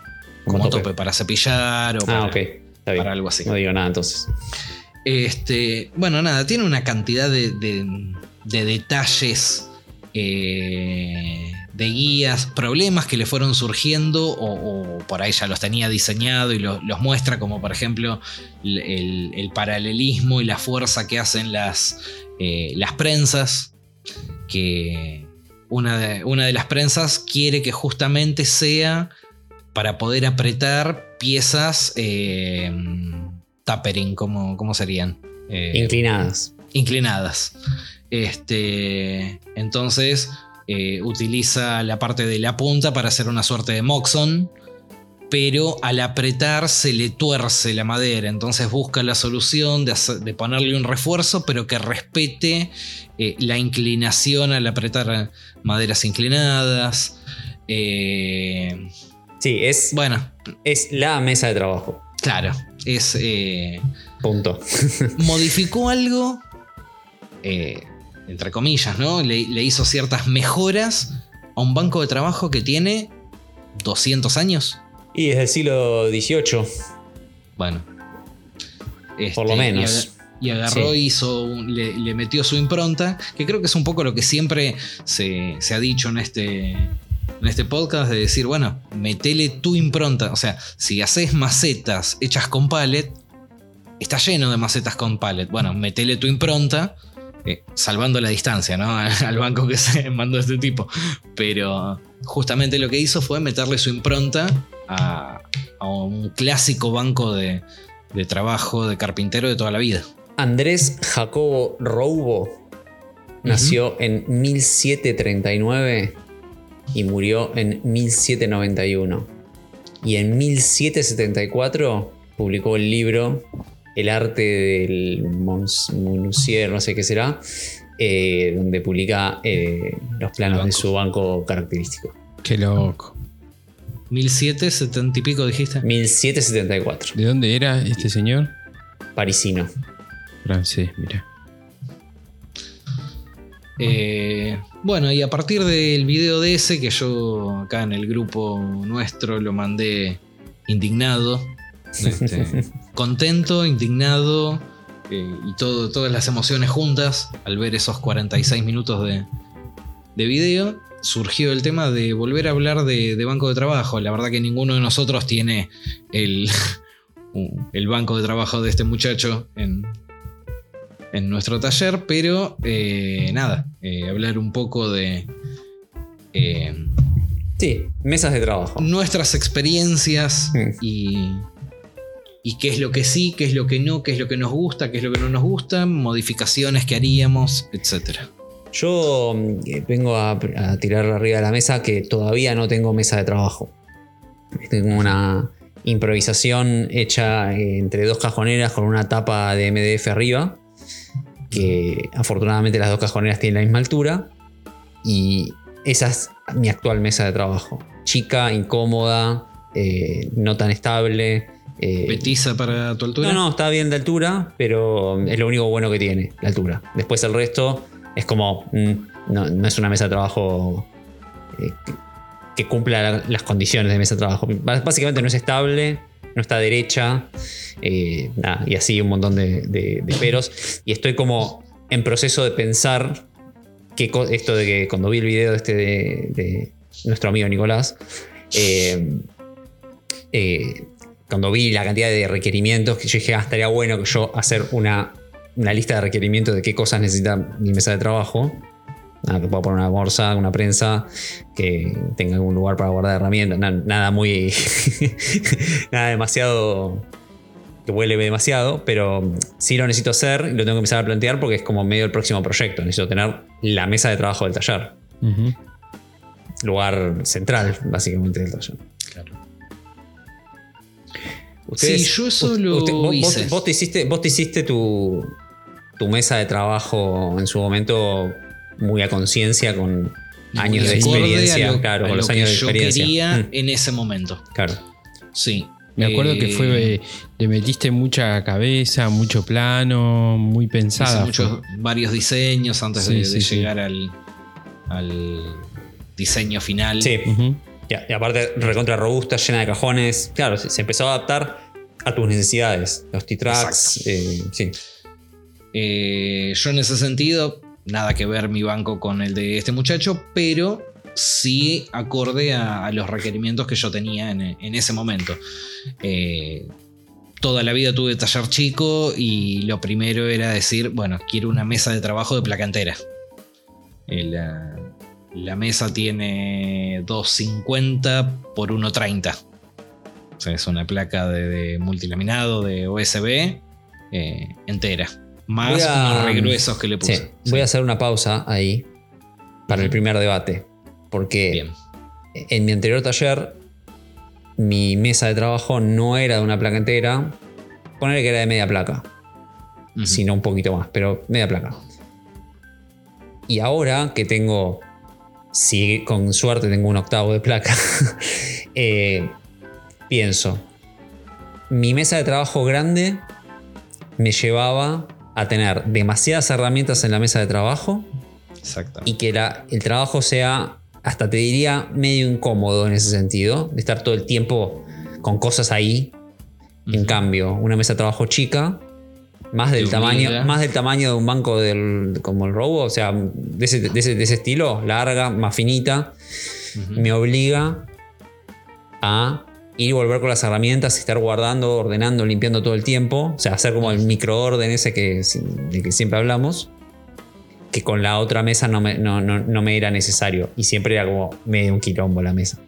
Como como tope. tope. para cepillar o para, Ah. Está bien. para algo así. No digo nada entonces. Este, bueno, nada, tiene una cantidad de, de- de detalles, eh, de guías, problemas que le fueron surgiendo o, o por ahí ya los tenía diseñado y lo- los muestra, como por ejemplo el- el paralelismo y la fuerza que hacen las, eh, las prensas, que una de, una de las prensas quiere que justamente sea para poder apretar piezas eh, tapering, ¿cómo, cómo serían? Eh, Inclinadas. inclinadas. Este, entonces, eh, utiliza la parte de la punta para hacer una suerte de moxon, pero al apretar se le tuerce la madera, entonces busca la solución de, hacer- de ponerle un refuerzo, pero que respete eh, la inclinación al apretar maderas inclinadas. Eh, Sí, es, bueno, es la mesa de trabajo. claro, es... eh, Punto. modificó algo, entre comillas, ¿no? Le, le hizo ciertas mejoras a un banco de trabajo que tiene 200 años. Y es del siglo XVIII. Bueno. Este, Por lo menos. Y, aga- y agarró, Sí. hizo un- le, le metió su impronta, que creo que es un poco lo que siempre se, se ha dicho en este, en este podcast, de decir, bueno, metele tu impronta. O sea, si haces macetas hechas con pallet, está lleno de macetas con pallet. Bueno, metele tu impronta. eh, salvando la distancia, ¿no? Al banco que se mandó este tipo. Pero justamente lo que hizo fue meterle su impronta a, a un clásico banco de, de trabajo de carpintero de toda la vida. Andrés Jacobo Roubo nació en 1739 y murió en 1791. Y en 1774 publicó el libro El arte del Mons- Monusier, no sé qué será, eh, donde publica eh, los planos de su banco característico. Qué loco. 1770 y pico dijiste. 1774, ¿De dónde era este señor? parisino. Francés, mira. Eh, bueno, y a partir del video de ese, que yo acá en el grupo nuestro lo mandé indignado, este, contento, indignado eh, y todo, todas las emociones juntas al ver esos 46 minutos de, de video, surgió el tema de volver a hablar de, de banco de trabajo. La verdad que ninguno de nosotros tiene el, el banco de trabajo de este muchacho en, en nuestro taller, pero eh, nada, eh, hablar un poco de eh, Sí, mesas de trabajo. nuestras experiencias Mm. y, y qué es lo que sí, qué es lo que no, qué es lo que nos gusta, qué es lo que no nos gusta, modificaciones que haríamos, etc. Yo mm, eh, vengo a, a tirar arriba de la mesa que todavía no tengo mesa de trabajo. Tengo una improvisación hecha eh, entre dos cajoneras con una tapa de MDF arriba. Que afortunadamente las dos cajoneras tienen la misma altura. Y esa es mi actual mesa de trabajo. Chica, incómoda, eh, no tan estable. eh, ¿Petiza para tu altura? no, no, está bien de altura, pero es lo único bueno que tiene, la altura. Después el resto es como. mm, no, es una mesa de trabajo eh, que, cumpla la- las condiciones de mesa de trabajo. Bás- Básicamente no es estable, no está derecha, eh, y así un montón de, peros. Y estoy como en proceso de pensar que esto de que cuando vi el video este de, nuestro amigo Nicolás, eh, cuando vi la cantidad de requerimientos, que yo dije, ah, estaría bueno que yo hacer una, una lista de requerimientos de qué cosas necesita mi mesa de trabajo. Nada, que pueda poner una bolsa, una prensa, que tenga algún lugar para guardar herramientas, na- nada muy. nada demasiado. que huele demasiado, pero sí lo necesito hacer y lo tengo que empezar a plantear porque es como medio el próximo proyecto. Necesito tener la mesa de trabajo del taller, lugar central, básicamente, del taller. Claro. Ustedes- Sí, yo eso lo usted- vos, vos- hice. vos te hiciste, vos te hiciste tu, tu mesa de trabajo en su momento muy a conciencia con años de experiencia. lo- claro, con lo los que años de yo experiencia. quería Mm, en ese momento. claro. Sí. Me acuerdo que Eh, fue. eh, Le metiste mucha cabeza, mucho plano, muy hice pensada. muchos, varios diseños antes Sí, de, sí, de sí. llegar al, al diseño final. Sí. Ujú. y, y aparte recontra robusta, llena de cajones. Claro, se, se empezó a adaptar a tus necesidades. Los T-Tracks, eh, sí. Eh, yo en ese sentido, nada que ver mi banco con el de este muchacho, pero sí acorde a, los requerimientos que yo tenía en, en ese momento. Eh, toda la vida tuve taller chico y lo primero era decir, bueno, quiero una mesa de trabajo de placa entera. Eh, la, la mesa tiene 250 por 130. O sea, es una placa de, multilaminado de USB eh, entera. Más a- unos regruesos que le puse. Sí, Voy a hacer una pausa ahí. para el primer debate. Porque Bien. en mi anterior taller, mi mesa de trabajo no era de una placa entera. Poner que era de media placa, sino un poquito más, pero media placa. Y ahora que tengo, si con suerte tengo un octavo de placa, eh, pienso, mi mesa de trabajo grande me llevaba a tener demasiadas herramientas en la mesa de trabajo Exacto. y que la- el trabajo sea, hasta te diría, medio incómodo en ese sentido, de estar todo el tiempo con cosas ahí. En cambio, una mesa de trabajo chica, más del, tamaño, más del tamaño de un banco del, como el robo, o sea, de ese, de ese- de ese estilo, larga, más finita, me obliga a ir y volver con las herramientas, estar guardando, ordenando, limpiando todo el tiempo. O sea, hacer como el microorden ese que, del que siempre hablamos. Que con la otra mesa no me, no, no- no me era necesario. Y siempre era como medio un quilombo la mesa.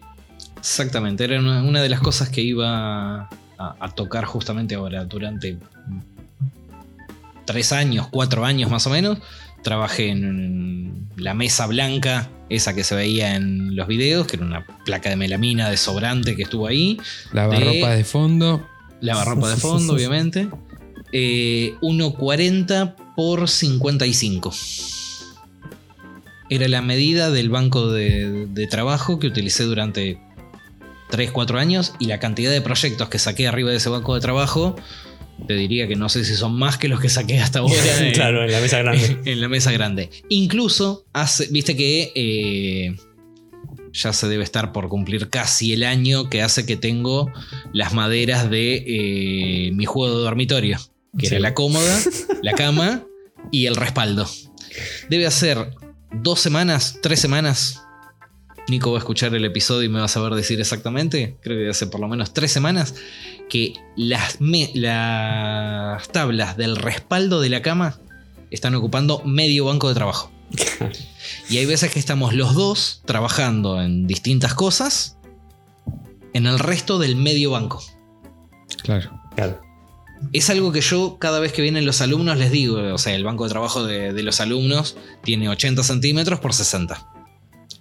Exactamente, era una, una de las cosas que iba a, a tocar justamente ahora. Durante tres años, cuatro años más o menos, trabajé en la mesa blanca, esa que se veía en los videos, que era una placa de melamina desobrante que estuvo ahí. Lavarropa De- de fondo. Lavarropa de fondo, obviamente. Eh, 1,40 por 55. Era la medida del banco de, de trabajo que utilicé durante 3, 4 años y la cantidad de proyectos que saqué arriba de ese banco de trabajo, te diría que no sé si son más que los que saqué hasta ahora. en- claro, en la mesa grande. en la mesa grande. Incluso, hace, viste que eh, ya se debe estar por cumplir casi el año que hace que tengo las maderas de eh, mi juego de dormitorio, que Sí. era la cómoda, la cama y el respaldo. Debe hacer dos semanas, tres semanas. Nico va a escuchar el episodio y me va a saber decir exactamente. Creo que hace por lo menos tres semanas que las, me- las tablas del respaldo de la cama están ocupando medio banco de trabajo. Y hay veces que estamos los dos trabajando en distintas cosas en el resto del medio banco. Claro. Claro. Es algo que yo cada vez que vienen los alumnos les digo, o sea, el banco de trabajo de, de los alumnos tiene 80 centímetros por 60.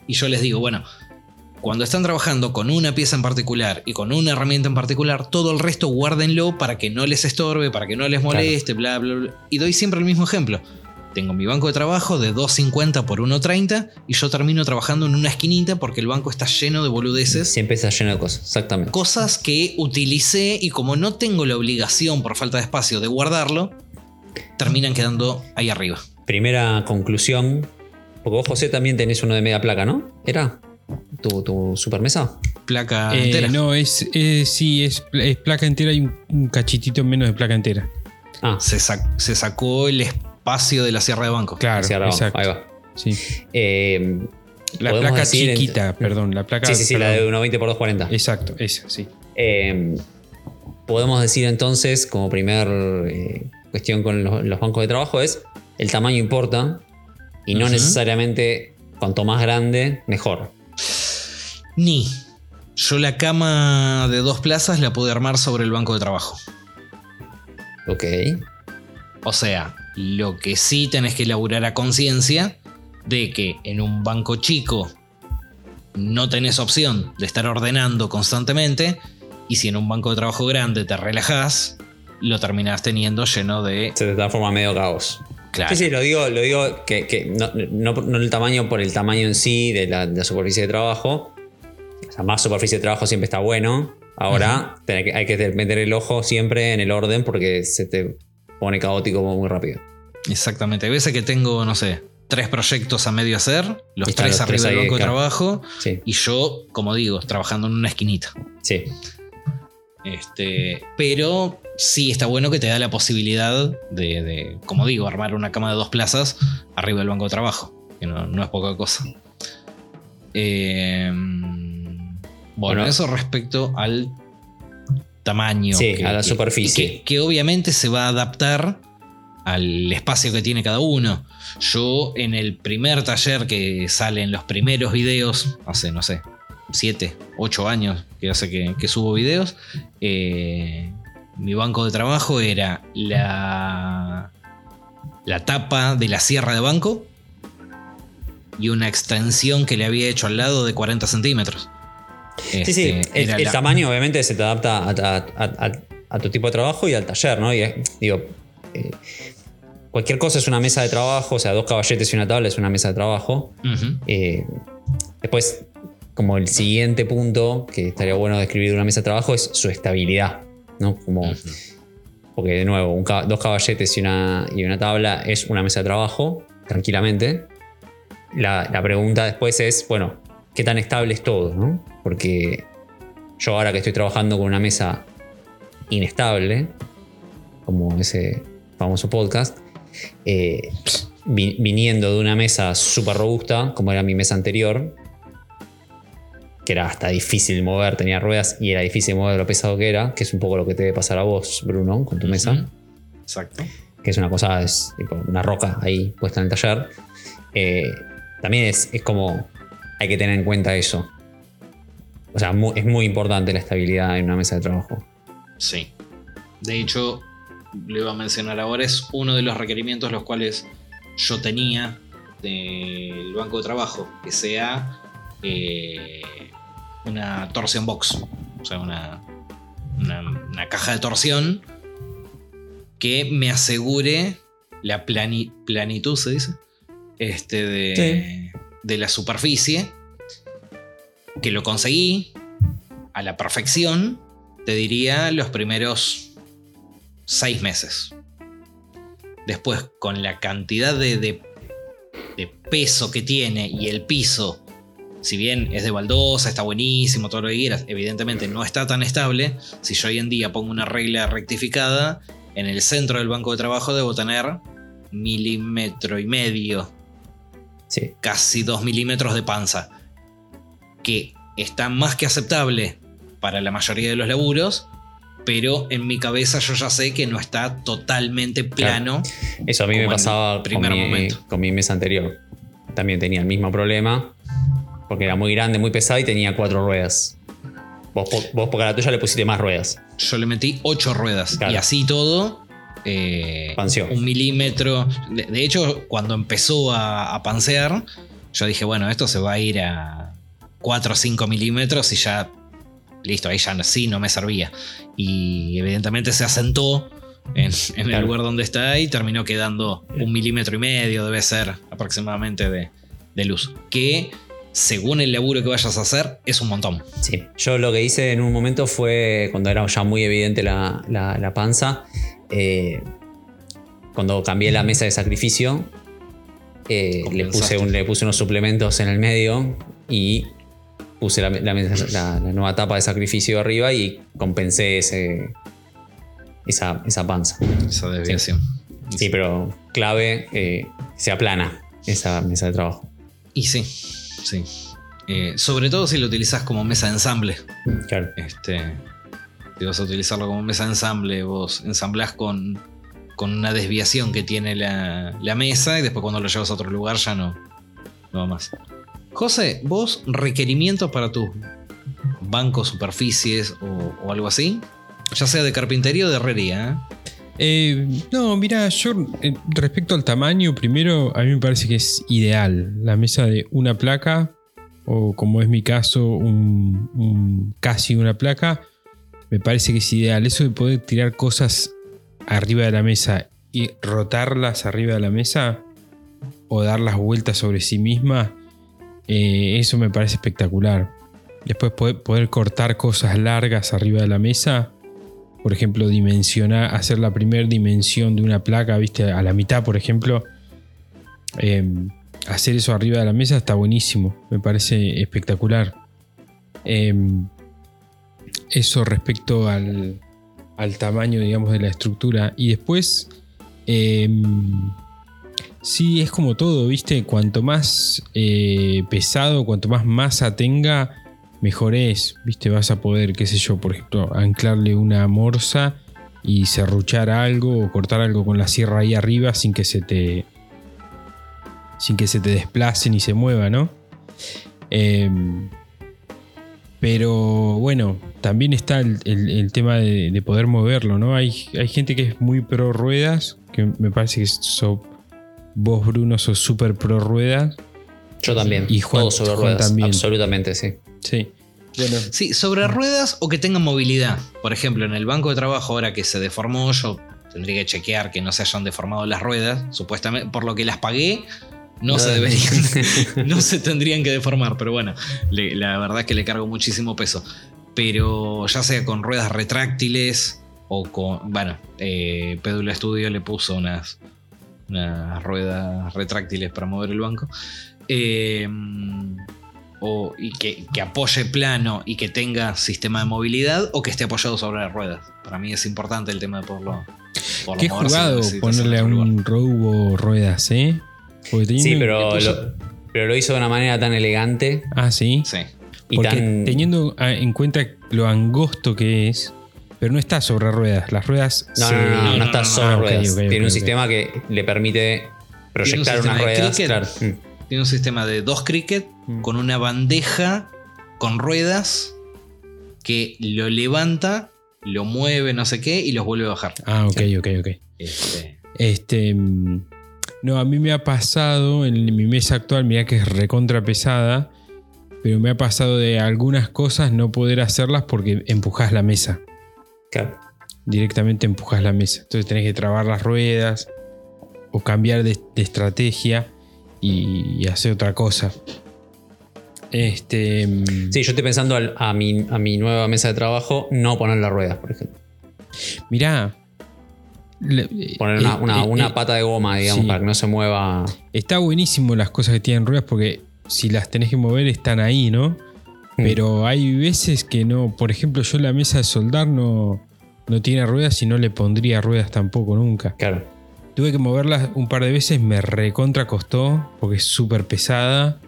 Y yo les digo, bueno, cuando están trabajando con una pieza en particular y con una herramienta en particular, todo el resto guárdenlo para que no les estorbe, para que no les moleste, bla, bla, bla. Y doy siempre el mismo ejemplo. Tengo mi banco de trabajo de 2.50 por 1.30 y yo termino trabajando en una esquinita porque el banco está lleno de boludeces Siempre está lleno de cosas, exactamente. cosas que utilicé y como no tengo la obligación por falta de espacio de guardarlo, terminan quedando ahí arriba. Primera conclusión. Porque vos, José, también tenés uno de media placa, ¿no? ¿Era? ¿Tu, tu supermesa? Placa Eh, entera. no, es, es- sí, es, es placa entera y un, un cachitito menos de placa entera. Ah, Se, sac- se sacó el espacio de la sierra de banco. Claro. Ahí va. Sí. Eh, La placa decir chiquita, perdón, la placa. sí, sí, sí, la de 1.20 por 2.40. Exacto, esa, sí. Eh, podemos decir entonces, como primer eh, cuestión con los, los bancos de trabajo, es el tamaño importa y no necesariamente cuanto más grande, mejor. Ni. Yo la cama de dos plazas la pude armar sobre el banco de trabajo. Ok. O sea, lo que sí tenés que elaborar a conciencia de que en un banco chico no tenés opción de estar ordenando constantemente y si en un banco de trabajo grande te relajás, lo terminás teniendo lleno de... Se te transforma medio caos. Claro, Sí, sí, lo digo, lo digo que, que no, no- no el tamaño por el tamaño en sí de la, de la superficie de trabajo. O sea, más superficie de trabajo siempre está bueno. Ahora hay que meter el ojo siempre en el orden porque se te pone caótico muy rápido. exactamente. Hay veces que tengo, no sé, tres proyectos a medio hacer, los tres los arriba del banco de claro. trabajo Sí, y yo, como digo, trabajando en una esquinita. sí. Este, pero sí está bueno que te da la posibilidad de, de, como digo, armar una cama de dos plazas arriba del banco de trabajo. Que no, no es poca cosa. Eh, bueno, Bueno. eso respecto al tamaño. Sí, a la superficie. Que, que obviamente se va a adaptar al espacio que tiene cada uno. Yo en el primer taller que sale en los primeros videos, hace, no sé, 7, 8 años que hace que, que subo videos, eh, mi banco de trabajo era la, la tapa de la sierra de banco, y una extensión que le había hecho al lado de 40 centímetros. Sí, sí, Este, el, era el la- tamaño obviamente se te adapta a, a- a- a- a tu tipo de trabajo y al taller, ¿no? Y, digo, eh, cualquier cosa es una mesa de trabajo, o sea, dos caballetes y una tabla es una mesa de trabajo. Eh, después, como el siguiente punto que estaría bueno describir de una mesa de trabajo es su estabilidad, ¿no? Como, porque de nuevo, un dos caballetes y una, y una tabla es una mesa de trabajo, tranquilamente. La, la pregunta después es, bueno, ¿qué tan estable es todo? ¿no? Porque yo ahora que estoy trabajando con una mesa inestable, como ese famoso podcast, eh, vi- viniendo de una mesa súper robusta, como era mi mesa anterior, que era hasta difícil mover, tenía ruedas y era difícil mover lo pesado que era, que es un poco lo que te debe pasar a vos, Bruno, con tu mesa. Exacto. que es una cosa, es tipo una roca ahí puesta en el taller. Eh, también es, es como, hay que tener en cuenta eso. O sea, es muy importante la estabilidad en una mesa de trabajo. Sí. De hecho, lo iba a mencionar ahora, es uno de los requerimientos los cuales yo tenía del banco de trabajo, que sea eh, una torsión box, o sea, una, una, una caja de torsión que me asegure la plani- planitud, se dice, este de, de la superficie, que lo conseguí a la perfección, te diría los primeros seis meses. Después, con la cantidad de, de- de peso que tiene y el piso, si bien es de baldosa, está buenísimo, todo lo que quieras, evidentemente no está tan estable. Si yo hoy en día pongo una regla rectificada, en el centro del banco de trabajo debo tener milímetro y medio Sí. casi 2 milímetros de panza, que está más que aceptable para la mayoría de los laburos, pero en mi cabeza yo ya sé que no está totalmente plano. Eso a mí me pasaba primer con mi, momento. con mi mesa anterior. También tenía el mismo problema. Porque era muy grande, muy pesada y tenía cuatro ruedas. Vos, vos porque a la tuya le pusiste más ruedas. Yo le metí 8 ruedas Claro. y así todo. eh, un milímetro. De, de hecho, cuando empezó a, a pansear, yo dije, bueno, esto se va a ir a 4 o 5 milímetros y ya, listo, ahí ya sí no me servía. Y evidentemente se asentó en, en el lugar donde está y terminó quedando un milímetro y medio, debe ser aproximadamente de, de luz. Que según el laburo que vayas a hacer, es un montón. Sí. Yo lo que hice en un momento fue, cuando era ya muy evidente la, la- la panza, eh, cuando cambié la mesa de sacrificio, eh, le, puse un- le puse unos suplementos en el medio y puse la, la mesa- la- la nueva tapa de sacrificio arriba y compensé ese, esa, esa panza. Esa desviación. Sí, pero clave, eh, se aplana esa mesa de trabajo. Y sí, sí. Eh, sobre todo si lo utilizas como mesa de ensamble. Claro. Este, si vas a utilizarlo como mesa de ensamble, vos ensamblás con, con una desviación que tiene la, la mesa y después cuando lo llevas a otro lugar ya no, no va más. José, vos requerimientos para tus bancos, superficies o, o algo así, ya sea de carpintería o de herrería. ¿eh? Eh, no, mira, yo eh, respecto al tamaño, primero a mí me parece que es ideal la mesa de una placa o como es mi caso, un, casi una placa, me parece que es ideal. Eso de poder tirar cosas arriba de la mesa y rotarlas arriba de la mesa o dar las vueltas sobre sí misma, eh, eso me parece espectacular. Después poder cortar cosas largas arriba de la mesa por ejemplo, dimensionar, hacer la primera dimensión de una placa, viste, a la mitad, por ejemplo. Eh, hacer eso arriba de la mesa está buenísimo, me parece espectacular. Eh, eso respecto al, al tamaño, digamos, de la estructura. Y después, eh, sí, es como todo, viste, cuanto más eh, pesado, cuanto más masa tenga, mejor es, viste, vas a poder, qué sé yo, por ejemplo, anclarle una morsa y serruchar algo o cortar algo con la sierra ahí arriba sin que se te sin que se te desplace ni se mueva, ¿no? Em, pero bueno, también está el, el- el tema de, de poder moverlo, ¿no? Hay, hay gente que es muy pro ruedas, que me parece que so- vos, Bruno, sos súper pro ruedas. Yo también. Y Juan- Todo sobre Juan ruedas. también. Absolutamente, sí. Sí. Bueno, Sí, sobre ruedas o que tengan movilidad. Por ejemplo, en el banco de trabajo, ahora que se deformó, yo tendría que chequear que no se hayan deformado las ruedas. Supuestamente, por lo que las pagué, no, No. se deberían, no se tendrían que deformar. Pero bueno, le- la verdad es que le cargo muchísimo peso. Pero ya sea con ruedas retráctiles o con. Bueno, eh, Pédula Studio le puso unas, unas ruedas retráctiles para mover el banco. Eh, o, y que, que apoye plano y que tenga sistema de movilidad o que esté apoyado sobre las ruedas. Para mí es importante el tema de poderlo. poderlo qué mover si jugado ponerle a un robo ruedas, ¿eh? Sí, pero lo, pero lo hizo de una manera tan elegante Ah, sí. Sí. y Porque tan. teniendo a- en cuenta lo angosto que es, pero no está sobre ruedas. Las ruedas No, se- no, no, no, no, no, está no, sobre ah, ruedas. Tiene un sistema que le permite proyectar sistema unas de ruedas. cricket. Claro. Tiene un sistema de dos cricket Mm. con una bandeja con ruedas que lo levanta, lo mueve, no sé qué, y los vuelve a bajar. Ah, ok, ok, ok. Este, Este. mm, No, a mí me ha pasado en mi mesa actual, mira que es recontra pesada, pero me ha pasado de algunas cosas no poder hacerlas porque empujas la mesa. Claro. Directamente empujas la mesa. Entonces tenés que trabar las ruedas o cambiar de, de estrategia y, y hacer otra cosa. Este. mm, Sí, yo estoy pensando al- a, mi, a mi nueva mesa de trabajo no poner las ruedas, por ejemplo. Mirá. le- Poner eh, una, eh, una eh, pata de goma, digamos, sí. para que no se mueva. Está buenísimo las cosas que tienen ruedas porque si las tenés que mover están ahí, ¿no? Mm. Pero hay veces que no. Por ejemplo, yo la mesa de soldar no, no tiene ruedas y no le pondría ruedas tampoco nunca. Claro. Tuve que moverla un par de veces, me recontra costó porque es súper pesada.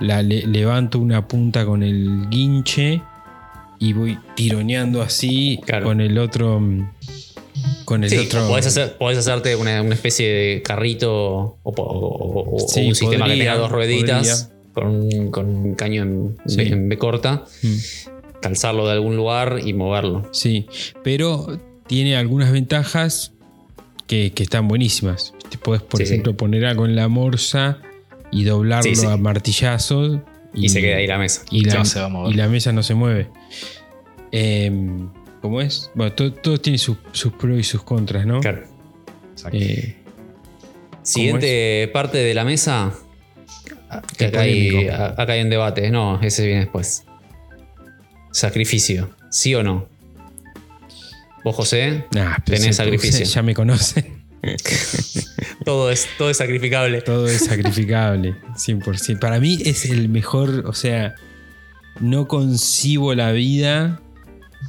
La le- levanto una punta con el guinche y voy tironeando así Claro. con el otro. mm, Con el Sí, otro. podés, hacer- podés hacerte una, una especie de carrito o, un sistema que tenga dos rueditas con un, con un caño en, Sí. B- en B corta, Mm. calzarlo de algún lugar y moverlo. Sí, pero tiene algunas ventajas que, que están buenísimas. Te puedes, por ejemplo, poner algo en la morsa y doblarlo Sí, sí. a martillazos. Y, se queda ahí la mesa. y la, No se va a mover. y la mesa no se mueve. Em, ¿Cómo es? Bueno, todo, todo tiene sus, sus pros y sus contras, ¿no? Claro. exacto. Eh, Siguiente parte de la mesa. Que acá, hay, acá hay un debate. No, ese viene después. Sacrificio. ¿Sí o no? Vos, José, nah, Tenés sacrificio. Ya me conocen. todo es, todo es sacrificable. Todo es sacrificable, 100%. Para mí es el mejor, o sea, no concibo la vida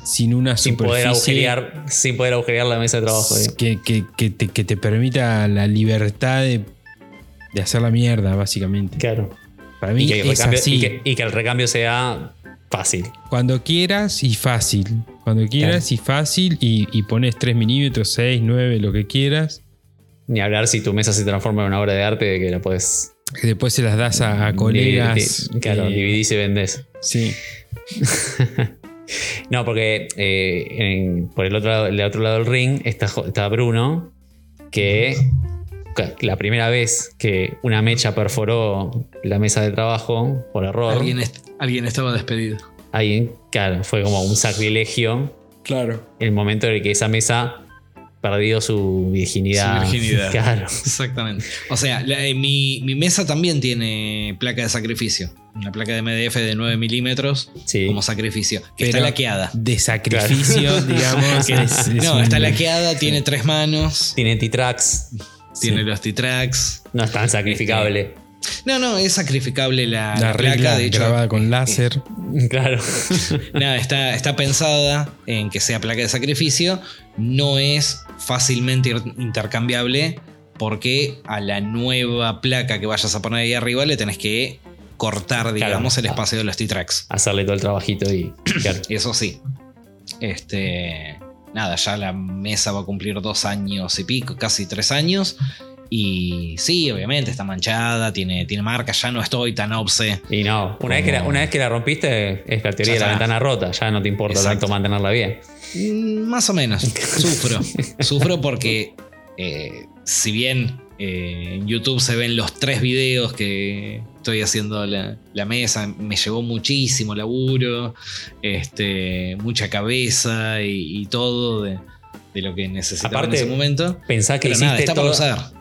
sin una Sin poder, superficie agujerear, sin poder agujerear la mesa de trabajo. que, que- que te, que te permita la libertad de, de hacer la mierda, básicamente. Claro. Para mí Y que, el es recambio, así. y que- y que el recambio sea fácil. Cuando quieras y fácil. Cuando quieras y fácil y, y pones 3 milímetros, 6, 9, lo que quieras. Ni hablar si tu mesa se transforma en una obra de arte que la puedes. Que después se las das a, a colegas. claro, eh, dividís y vendés. Sí. No, porque eh, en- por el otro, lado, el otro lado del ring está, Bruno, que la primera vez que una mecha perforó la mesa de trabajo por error, alguien, alguien, est- alguien estaba despedido. claro, fue como un sacrilegio Claro. el momento en el que esa mesa perdió su virginidad. Su virginidad. Claro. Exactamente. O sea, la- eh, mi, mi mesa también tiene placa de sacrificio. Una placa de MDF de 9 milímetros Sí. como sacrificio. Que está laqueada. De sacrificio, digamos. Que- es- es no, un- está laqueada, tiene tres manos, Tiene T-Tracks, tiene los T-Tracks. no es tan sacrificable. No, no, es sacrificable la, La la regla placa. De hecho, grabada con eh, láser. Claro. Nada, está, está pensada en que sea placa de sacrificio. No es fácilmente intercambiable porque a la nueva placa que vayas a poner ahí arriba le tenés que cortar, digamos, el espacio de los T-Tracks. Hacerle todo el trabajito y. claro. Eso sí. Este. Nada, ya la mesa va a cumplir dos años y pico, casi tres años. Y sí, obviamente está manchada, tiene, tiene marcas, ya no estoy tan obse. Y no, una vez, que la, una vez que la rompiste, es la teoría de la ventana rota, ya no te importa Exacto. tanto mantenerla bien. Mm, Más o menos. Sufro. Sufro porque eh, si bien eh, en YouTube se ven los tres videos que estoy haciendo la, la mesa, me llevó muchísimo laburo, este, mucha cabeza y, y todo de, de lo que necesitaba Aparte, en ese momento. Pensá que, hiciste nada, todo,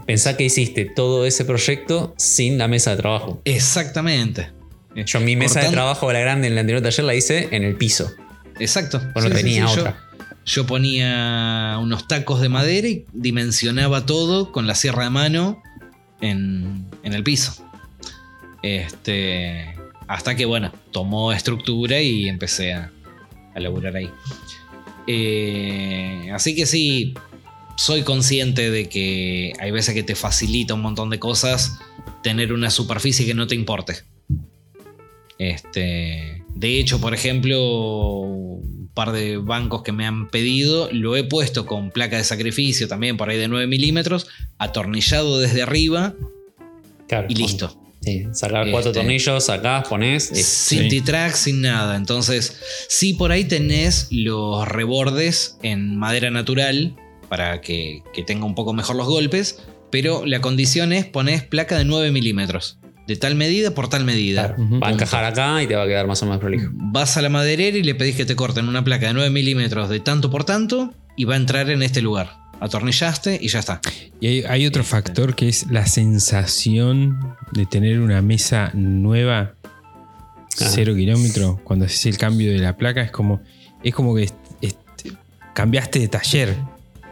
pensá que hiciste todo ese proyecto sin la mesa de trabajo. Exactamente. Yo mi mesa de trabajo, la grande en el anterior taller, la hice en el piso. Exacto. No Sí, sí, tenía sí, otra. Yo ponía unos tacos de madera y dimensionaba todo con la sierra de mano en, en el piso. Este, hasta que, bueno, tomó estructura y empecé a, a laburar ahí. Eh, así que sí, soy consciente de que hay veces que te facilita un montón de cosas tener una superficie que no te importe. Este, de hecho, por ejemplo, un par de bancos que me han pedido, lo he puesto con placa de sacrificio también por ahí de 9 milímetros, atornillado desde arriba Claro, y listo. Sí, sacás cuatro Este- tornillos, sacás, ponés. Sin Sí. T-Track, sin nada. Entonces, sí por ahí tenés los rebordes en madera natural para que, que tenga un poco mejor los golpes, pero la condición es ponés placa de 9 milímetros. De tal medida por tal medida. claro, va a encajar acá y te va a quedar más o menos prolijo. Vas a la maderera y le pedís que te corten una placa de 9 milímetros de tanto por tanto y va a entrar en este lugar. Atornillaste y ya está. Y hay, hay otro Este. factor que es la sensación de tener una mesa nueva, cero kilómetros, cuando haces el cambio de la placa, es como, es como que cambiaste de taller.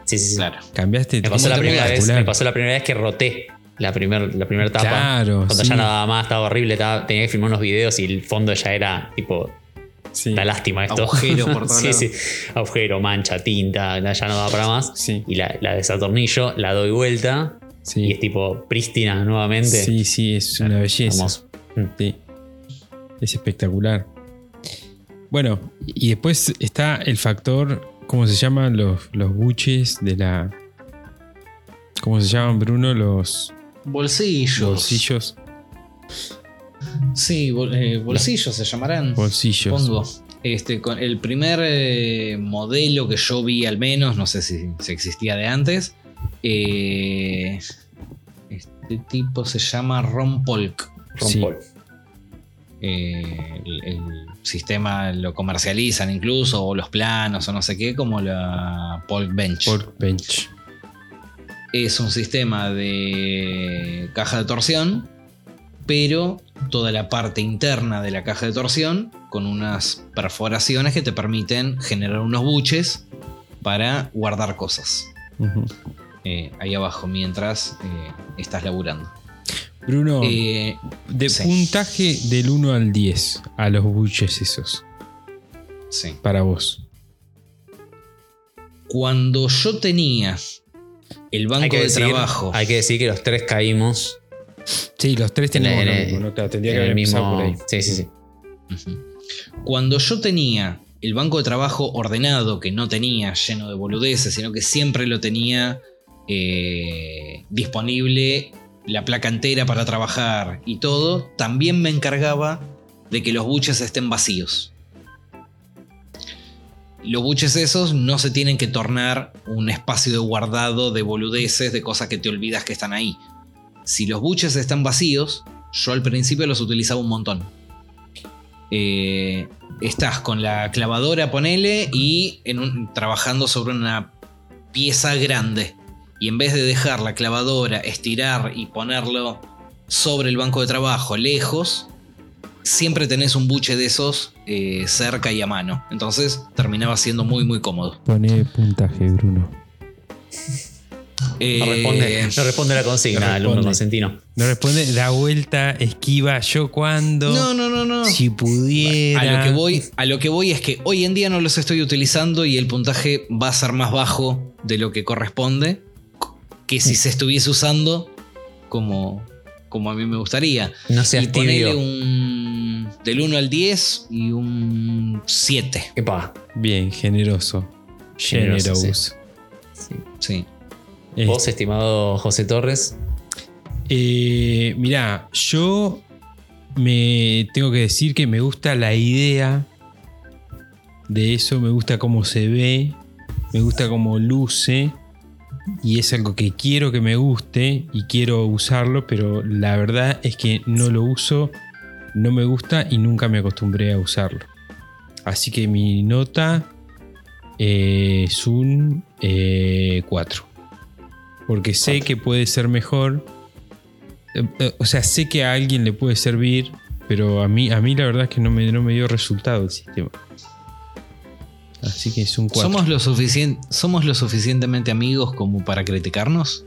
Sí, sí, sí. Claro. Cambiaste de Me pasó, la primera vez, me pasó la primera vez que roté la primera la primer tapa. Claro, Cuando sí. ya nada más estaba horrible, estaba- tenía que filmar unos videos y el fondo ya era tipo, Sí, da lástima esto. Agujero por todos Sí, sí. Agujero, mancha, tinta, ya no da para más. sí, Y la, la desatornillo, la doy vuelta sí. y es tipo prístina nuevamente. Sí, sí, es una belleza. Hermoso. Mm. Sí. Es espectacular. Bueno, y después está el factor, ¿cómo se llaman? Los, los buches de la... ¿Cómo se llaman, Bruno? Los Bolsillos. bolsillos. Sí, bol- eh, bolsillos se llamarán. Bolsillos. Pongo. Este, con el primer eh, modelo que yo vi al menos, no sé si, si existía de antes. eh, este tipo se llama Ron Polk. Sí. Eh, el, el sistema lo comercializan incluso, o los planos, o no sé qué, como la Polk Bench. Workbench. es un sistema de caja de torsión, pero toda la parte interna de la caja de torsión con unas perforaciones que te permiten generar unos buches para guardar cosas eh, ahí abajo mientras eh, estás laburando. Bruno, Eh, de sí. puntaje del 1 al 10 a los buches esos, sí. para vos. Cuando yo tenía el banco de decir, trabajo, hay que decir que los tres caímos Sí, los tres tenemos En lo el- mismo, ¿no? Claro, tendría en que haber el mismo. por ahí. Sí, sí, sí. Cuando yo tenía el banco de trabajo ordenado, que no tenía lleno de boludeces, sino que siempre lo tenía eh, disponible, la placa entera para trabajar y todo, también me encargaba de que los buches estén vacíos. Los buches esos no se tienen que tornar un espacio de guardado de boludeces, de cosas que te olvidas que están ahí. Si los buches están vacíos, yo al principio los utilizaba un montón. Eh, estás con la clavadora, ponele, y en un- trabajando sobre una pieza grande. Y en vez de dejar la clavadora, estirar y ponerlo sobre el banco de trabajo, lejos, siempre tenés un buche de esos eh, cerca y a mano. Entonces terminaba siendo muy, muy cómodo. Pone puntaje, Bruno. Eh, No responde, no responde la no consigna, alumno responde. consentino. No responde, da vuelta, esquiva, yo cuando. no, no, no, no. Si pudiera. A lo, que voy, a lo que voy es que hoy en día no los estoy utilizando y el puntaje va a ser más bajo de lo que corresponde que si se estuviese usando como, como a mí me gustaría. No seas y ponerle un del 1 al 10 y un 7. Epa. Bien, generoso. Generoso, Generous. Sí. Sí. Eh, Vos, estimado José Torres, eh, mirá, yo me tengo que decir que me gusta la idea de eso, me gusta cómo se ve, me gusta cómo luce. y es algo que quiero que me guste y quiero usarlo, pero la verdad es que no lo uso, no me gusta y nunca me acostumbré a usarlo. Así que mi nota eh, es un 4. Porque sé que puede ser mejor. Eh, eh, O sea, sé que a alguien le puede servir, pero a mí, a mí la verdad es que no me, no me dio resultado el sistema. Así que es un 4. ¿Somos lo, ¿Somos lo suficientemente amigos como para criticarnos?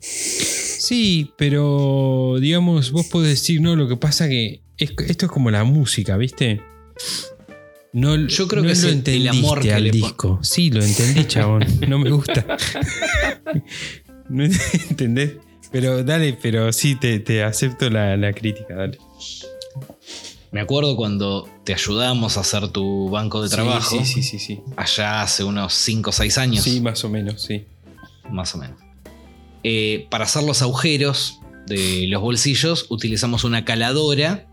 Sí, pero digamos, vos podés decir, no, lo que pasa que es- esto es como la música, ¿viste? No, Yo creo no que es lo el- el entendiste amor que al disco. Sí, lo entendí, chabón. No me gusta. no entendés. Pero dale, pero sí, te, te acepto la, la crítica, dale. Me acuerdo cuando te ayudamos a hacer tu banco de trabajo, Sí, sí, sí, sí. allá hace unos 5 o 6 años, Sí, más o menos, sí. más o menos. Eh, para hacer los agujeros de los bolsillos utilizamos una caladora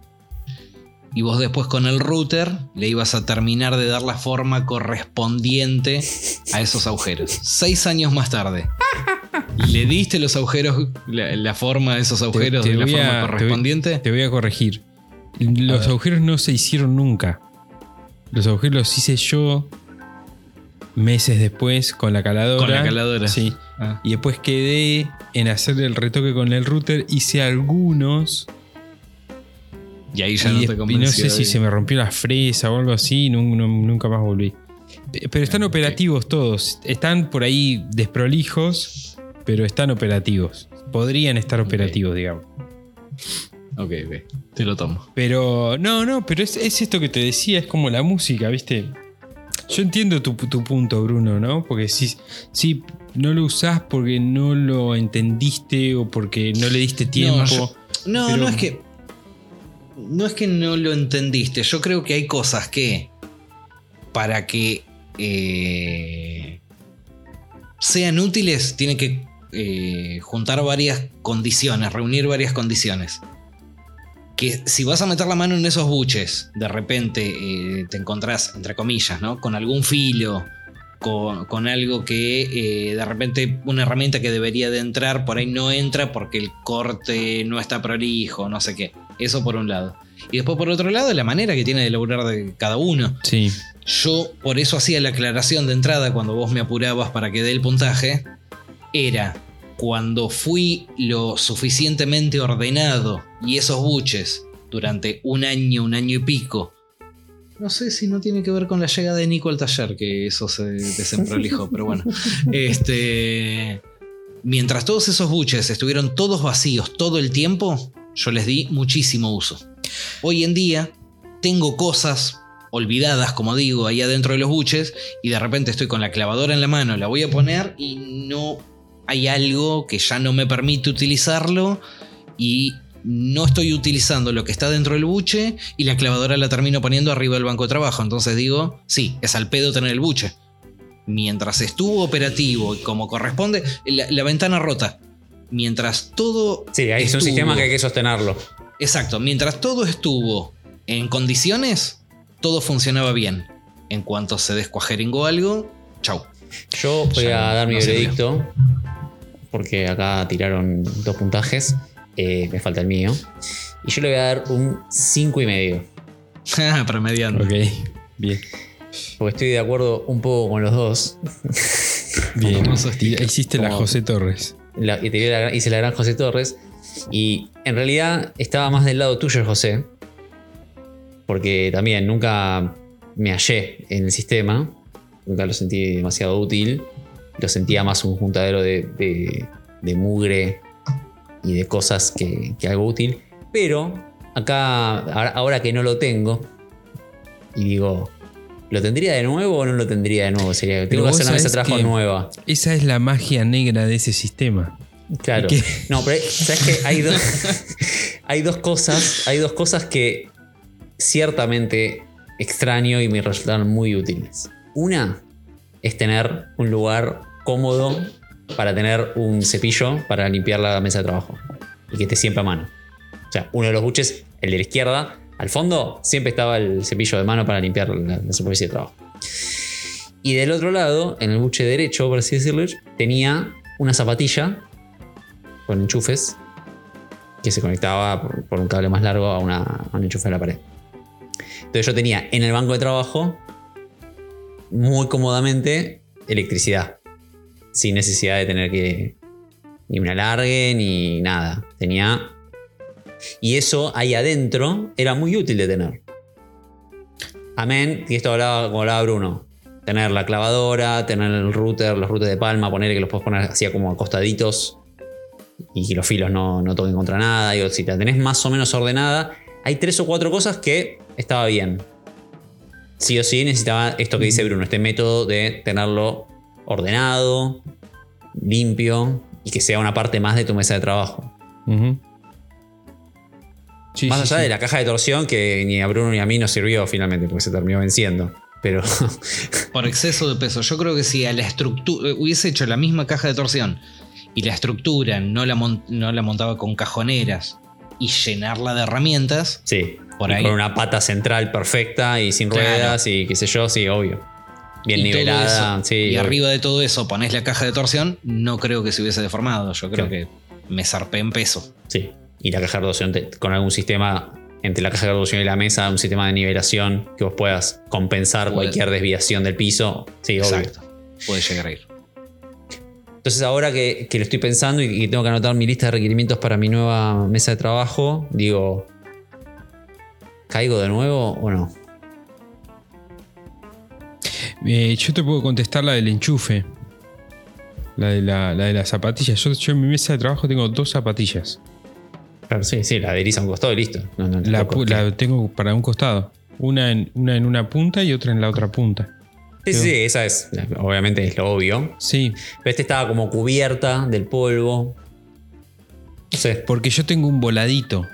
y vos después con el router le ibas a terminar de dar la forma correspondiente a esos agujeros. Seis años más tarde. ¿Le diste los agujeros, la, la forma de esos agujeros te de la a- forma te voy- correspondiente? Te voy a corregir. Los agujeros no se hicieron nunca. Los agujeros los hice yo meses después con la caladora. Con la caladora. Sí. Ah. Y después quedé en hacer el retoque con el router. Hice algunos. Y ahí ya y, no te y no convenció. sé si se me rompió la fresa o algo así. nun- nunca más volví. Pe- Pero están operativos todos. Están por ahí desprolijos, pero están operativos. Podrían estar operativos, digamos. Ok, ok. Te lo tomo. Pero no, no, pero es, es esto que te decía, es como la música, ¿viste? Yo entiendo tu, tu punto, Bruno, ¿no? Porque si, si no lo usás porque no lo entendiste o porque no le diste tiempo. yo- No, Pero- no es que. No es que no lo entendiste. Yo creo que hay cosas que. Para que. eh, sean útiles, tiene que eh, juntar varias condiciones, reunir varias condiciones. Que si vas a meter la mano en esos buches, de repente eh, te encontrás, entre comillas, ¿no? Con algún filo, con, con algo que eh, de repente una herramienta que debería de entrar por ahí no entra porque el corte no está prolijo, no sé qué. Eso por un lado. Y después por otro lado, la manera que tiene de lograr de cada uno. Sí, Yo por eso hacía la aclaración de entrada cuando vos me apurabas para que dé el puntaje. Era cuando fui lo suficientemente ordenado y esos buches durante un año, un año y pico. No sé si no tiene que ver con la llegada de Nico al taller, que eso se desemprolijó, pero bueno. Este. Mientras todos esos buches estuvieron todos vacíos todo el tiempo, yo les di muchísimo uso. Hoy en día tengo cosas olvidadas, como digo, ahí adentro de los buches, y de repente estoy con la clavadora en la mano, la voy a poner y no hay algo que ya no me permite utilizarlo y no estoy utilizando lo que está dentro del buche y la clavadora la termino poniendo arriba del banco de trabajo. Entonces digo, sí, es al pedo tener el buche. Mientras estuvo operativo y como corresponde, la, la ventana rota. Mientras todo... Sí, ahí es un sistema que hay que sostenerlo. Exacto, mientras todo estuvo en condiciones, todo funcionaba bien. En cuanto se descuajeringó algo, chau. Yo voy Ya a dar mi no veredicto, porque acá tiraron dos puntajes, eh, me falta el mío. Y yo le voy a dar un 5 y medio, Promediando. ok. Bien, porque estoy de acuerdo un poco con los dos. bien. Hiciste la José Torres. La- y te vi la- hice la gran José Torres. Y en realidad estaba más del lado tuyo, José. Porque también nunca me hallé en el sistema. Nunca lo sentí demasiado útil. Lo sentía más un juntadero de, de- de mugre y de cosas que, que algo útil. Pero acá, ahora, que no lo tengo, y digo, ¿lo tendría de nuevo o no lo tendría de nuevo? Sería, tengo que hacer una mesa de trabajo nueva. Esa es la magia negra de ese sistema. Claro. ¿Qué? No, pero sabes que hay dos, hay dos cosas, hay dos cosas que ciertamente extraño y me resultaron muy útiles. Una es tener un lugar cómodo para tener un cepillo para limpiar la mesa de trabajo y que esté siempre a mano. O sea, uno de los buches, el de la izquierda, al fondo siempre estaba el cepillo de mano para limpiar la, superficie de trabajo. Y del otro lado, en el buche derecho, por así decirlo, tenía una zapatilla con enchufes que se conectaba por, un cable más largo a, a un enchufe de la pared. Entonces yo tenía en el banco de trabajo muy cómodamente electricidad, sin necesidad de tener que ni un alargue ni nada. Tenía y eso ahí adentro era muy útil de tener. Amén, y esto hablaba como hablaba Bruno. Tener la clavadora, tener el router, los routers de palma, poner que los puedes poner así como acostaditos y que los filos no, no toquen contra nada. Digo, si la tenés más o menos ordenada, hay tres o cuatro cosas que estaba bien. Sí o sí necesitaba esto que dice Bruno, este método de tenerlo ordenado, limpio y que sea una parte más de tu mesa de trabajo. Sí, Más sí, allá sí. de la caja de torsión que ni a Bruno ni a mí nos sirvió finalmente porque se terminó venciendo. Pero Por exceso de peso. Yo creo que si a la estructura hubiese hecho la misma caja de torsión y la estructura no la, no la montaba con cajoneras y llenarla de herramientas, sí, Por ahí. con una pata central perfecta y sin Claro. ruedas y qué sé yo, sí, obvio. Bien y nivelada, eso, sí. y obvio. arriba de todo eso ponés la caja de torsión, no creo que se hubiese deformado. Yo creo Claro. que me zarpé en peso. Sí. Y la caja de torsión te- con algún sistema entre la caja de torsión y la mesa, un sistema de nivelación que vos puedas compensar Puede. cualquier desviación del piso. Sí, obvio. Exacto. Puede llegar a ir. Entonces ahora que, que lo estoy pensando y que tengo que anotar mi lista de requerimientos para mi nueva mesa de trabajo, digo, ¿caigo de nuevo o no? Eh, yo te puedo contestar la del enchufe. La de la, la de las zapatillas. Yo, yo en mi mesa de trabajo tengo dos zapatillas. Claro, sí, sí, la adherís a un costado y listo. No, no, La, tengo para un costado. Una en, una en una punta y otra en la otra punta. Sí, sí, sí, esa es, obviamente es lo obvio. Sí, Pero esta estaba como cubierta del polvo. No sé. porque yo tengo un voladito.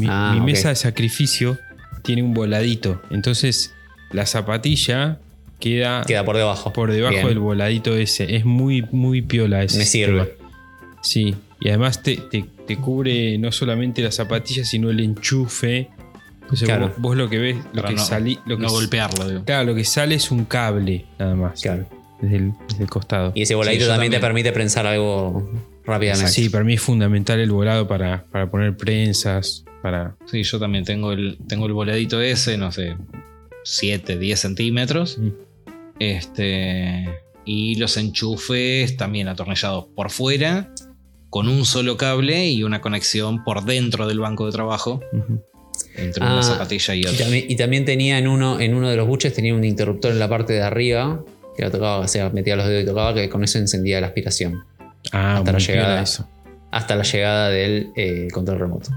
Mi, Ah, mi mesa de sacrificio tiene un voladito. Entonces la zapatilla queda, Queda por debajo. por debajo Bien. del voladito ese. Es muy, muy piola ese. Me sistema. sirve. Sí, y además te, te- te cubre no solamente la zapatilla, sino el enchufe. Entonces Claro. vos, vos lo que ves, lo que no, salí, lo que no golpearlo, digo. Claro, lo que sale es un cable, nada más. Claro. Desde, el, desde el costado. Y ese voladito Sí, yo también, te también. permite prensar algo rápidamente. Sí, para mí es fundamental el volado para, para poner prensas, para... Sí, yo también tengo el, tengo el voladito ese, no sé, 7, 10 centímetros. Mm. Este. Y los enchufes también atornillados por fuera, con un solo cable y una conexión por dentro del banco de trabajo, entre Ah, una zapatilla y Y otra. también, y también tenía en uno, en uno de los buches tenía un interruptor en la parte de arriba que la tocaba, o sea, metía los dedos y tocaba, que con eso encendía la aspiración. Ah, Hasta la llegada. eso. Hasta la llegada del eh, control remoto.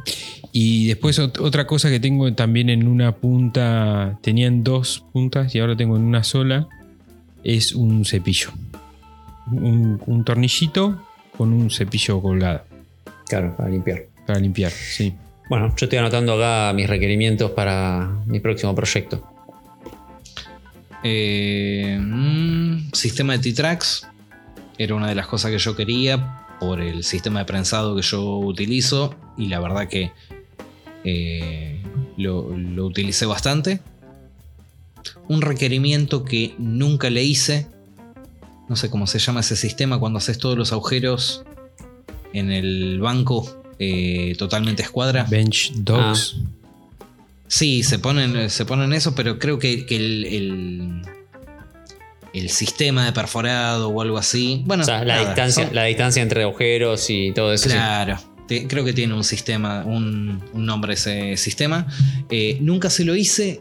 Y después ot- otra cosa que tengo también en una punta, tenían dos puntas y ahora tengo en una sola, es un cepillo. Un, un tornillito con un cepillo colgado Claro, para limpiar. para limpiar, sí. Bueno, yo estoy anotando acá mis requerimientos para mi próximo proyecto. Eh, mm, sistema de T-Tracks era una de las cosas que yo quería por el sistema de prensado que yo utilizo y la verdad que eh, lo, lo utilicé bastante. Un requerimiento que nunca le hice, no sé cómo se llama ese sistema cuando haces todos los agujeros en el banco eh, totalmente escuadra. Bench dogs. Sí, se ponen, se ponen eso, pero creo que, que el, el, el sistema de perforado o algo así. Bueno, o sea, la, nada, distancia, son- la distancia entre agujeros y todo eso. sí. Claro. te- creo que tiene un sistema, un, un nombre ese sistema. Eh, nunca se lo hice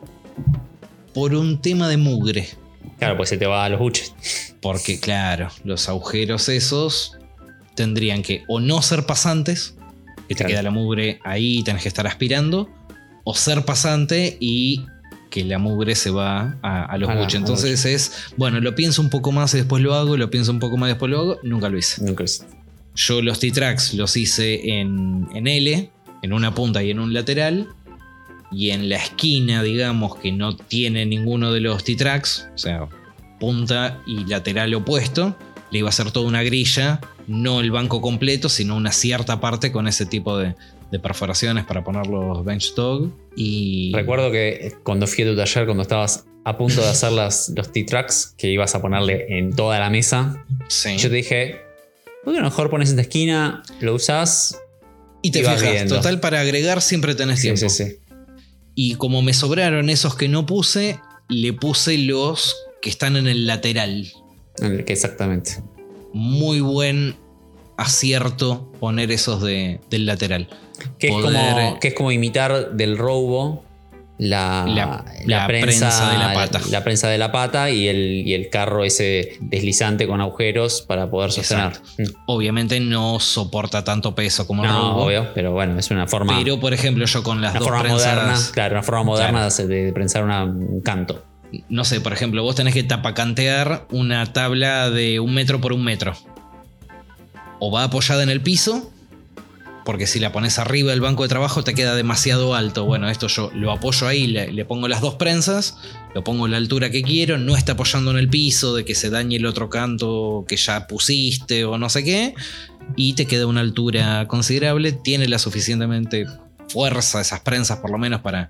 por un tema de mugre. Claro, pues se te va a los buches. Porque, claro, los agujeros esos tendrían que o no ser pasantes, que te Claro. queda la mugre ahí y tenés que estar aspirando, o ser pasante y que la mugre se va a, a los buches. a Entonces es, bueno, lo pienso un poco más y después lo hago, lo pienso un poco más y después lo hago, nunca lo hice. Nunca es- Yo los T-Tracks los hice en, en L, en una punta y en un lateral. Y en la esquina, digamos, que no tiene ninguno de los T-Tracks, o sea, punta y lateral opuesto, le iba a hacer toda una grilla, no el banco completo, sino una cierta parte con ese tipo de, de perforaciones para poner los bench dog. Y Recuerdo que cuando fui a tu taller, cuando estabas a punto de hacer las, los T-Tracks, que ibas a ponerle en toda la mesa, Sí. yo te dije, ¿Por qué no mejor pones en esta esquina, lo usás? Y te Y fijas, viendo. total para agregar siempre tenés Sí, tiempo. sí, sí. Y como me sobraron esos que no puse, le puse los que están en el lateral. Exactamente. Muy buen acierto poner esos de, del lateral. Que es, como, que es como imitar del robo la, La- la prensa de la pata. La prensa de la pata y el, y el carro ese deslizante con agujeros para poder sostener. Exacto. Obviamente no soporta tanto peso como el No, robo. obvio, pero bueno, es una forma, Pero, por ejemplo, yo con las una dos forma prensas. moderna. Claro, una forma moderna Claro. de prensar una- un canto. No sé, por ejemplo, vos tenés que tapacantear una tabla de un metro por un metro. O va apoyada en el piso, porque si la pones arriba del banco de trabajo te queda demasiado alto. Bueno, esto yo lo apoyo ahí, le, le pongo las dos prensas, lo pongo a la altura que quiero, no está apoyando en el piso de que se dañe el otro canto que ya pusiste o no sé qué. Y te queda una altura considerable, tiene la suficientemente fuerza esas prensas por lo menos para,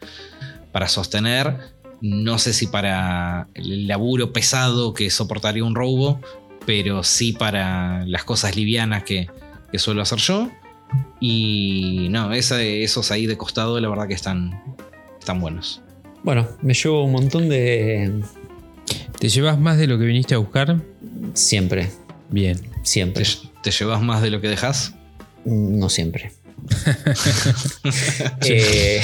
para sostener. No sé si para el laburo pesado que soportaría un robo, pero sí para las cosas livianas que, que suelo hacer yo. Y no, esa- esos ahí de costado, la verdad que están, están buenos. Bueno, me llevo un montón de. ¿Te llevas más de lo que viniste a buscar? Siempre, Bien. ¿Te, siempre. te llevas más de lo que dejas? No siempre. Eh,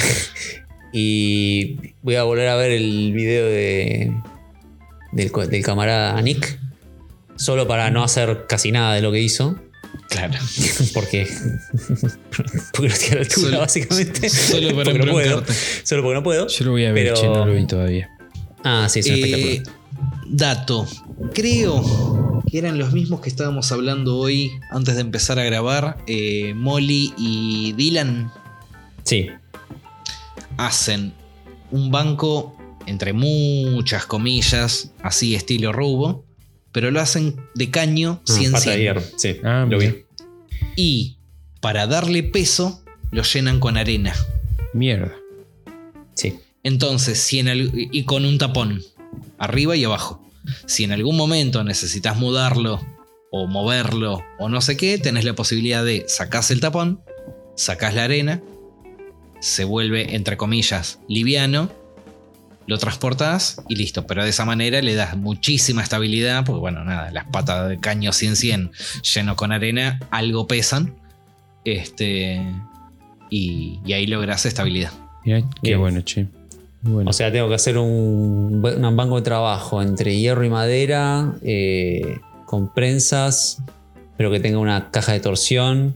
y voy a volver a ver el video de, del, del camarada Nick. Solo para no hacer casi nada de lo que hizo. Claro. Porque. porque no estoy a la altura, Solo- básicamente. solo para porque no puedo. Solo porque no puedo. Yo lo voy a ver, Pero- che, no lo vi todavía. Ah, sí, es un Eh, espectáculo. dato. Creo que eran los mismos que estábamos hablando hoy antes de empezar a grabar. Eh, Molly y Dylan Sí. hacen un banco, entre muchas comillas, así estilo robo, pero lo hacen de caño Ah, 100 pata de hierro. Sí. Ah, lo vi. Y para darle peso, lo llenan con arena. Mierda. Sí. Entonces, si en al- y con un tapón, arriba y abajo. Si en algún momento necesitas mudarlo o moverlo o no sé qué, tenés la posibilidad de sacás el tapón, sacás la arena, se vuelve, entre comillas, liviano, lo transportás y listo. Pero de esa manera le das muchísima estabilidad, porque bueno, nada, las patas de caño 100-100 lleno con arena, algo pesan. Este, y, y ahí lográs estabilidad. Qué bueno, che. Bueno. O sea, tengo que hacer un, un banco de trabajo entre hierro y madera, eh, con prensas, pero que tenga una caja de torsión,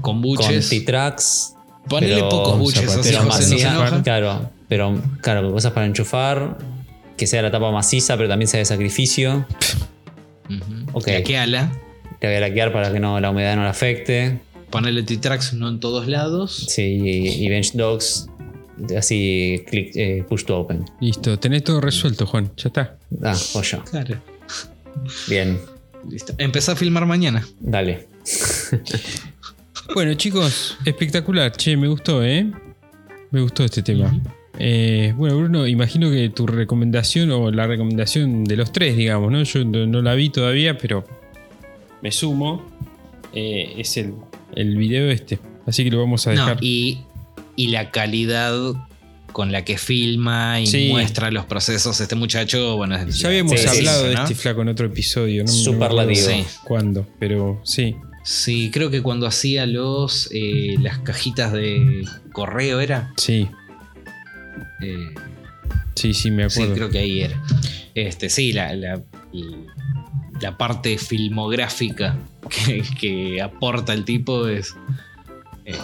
Con con buches. T-tracks. Ponele pero- pocos buches, así zapatero José no se maciza, enoja. Claro, pero claro, cosas para enchufar, que sea la tapa maciza, pero también sea de sacrificio. Ujú. Ok. Laqueala. Le voy a laquear para que no, la humedad no la afecte. Ponele T-Trax no en todos lados. Sí, y, y bench dogs, así click, eh, push to open. Listo, tenés todo resuelto, Juan. Ya está. Ah, pollo. Claro. Bien, Listo. Empezá a filmar mañana. dale. Bueno, chicos, espectacular. Che, me gustó, ¿eh? Me gustó este tema. Eh, bueno, Bruno, imagino que tu recomendación o la recomendación de los tres, digamos, ¿no? Yo no, no la vi todavía, pero me sumo. Eh, es el, el video este. Así que lo vamos a No, dejar. y, y la calidad con la que filma y Sí. muestra los procesos este muchacho, bueno, es- ya habíamos Sí, hablado sí, de ¿no? este flaco en otro episodio, ¿no? No Superlativo. Sí. ¿Cuándo? Pero sí. Sí, creo que cuando hacía los eh, las cajitas de correo era. Sí, Eh, sí, sí, me Sí, acuerdo. creo que ahí era. Este, sí, la, la, la parte filmográfica que, que aporta el tipo es eh,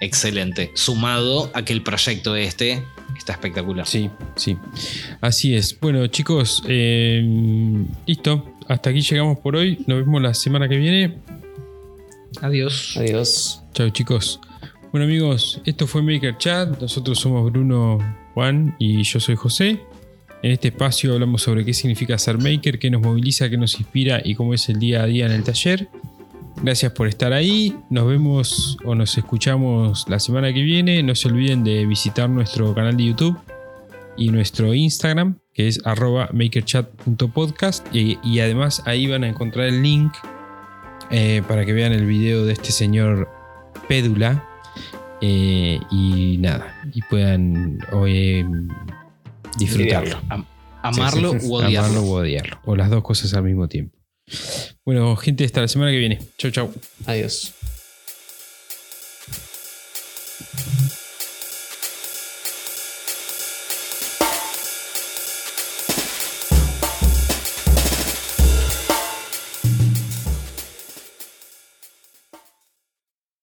excelente. Sumado a que el proyecto este está espectacular. Sí, sí. Así es. Bueno, chicos, eh, listo. Hasta aquí llegamos por hoy. Nos vemos la semana que viene. Adiós. Adiós. Chao, chicos. Bueno, amigos, esto fue Maker Chat. Nosotros somos Bruno, Juan y yo soy José. En este espacio hablamos sobre qué significa ser maker, qué nos moviliza, qué nos inspira y cómo es el día a día en el taller. Gracias por estar ahí. Nos vemos o nos escuchamos la semana que viene. No se olviden de visitar nuestro canal de YouTube y nuestro Instagram, que es arroba makerchat.podcast. Y, además ahí van a encontrar el link eh, para que vean el video de este señor Pédula. Eh, y nada, y puedan em, disfrutarlo. O. Amarlo o odiarlo. O las dos cosas al mismo tiempo. Bueno, gente, hasta la semana que viene. Chau, chau. Adiós.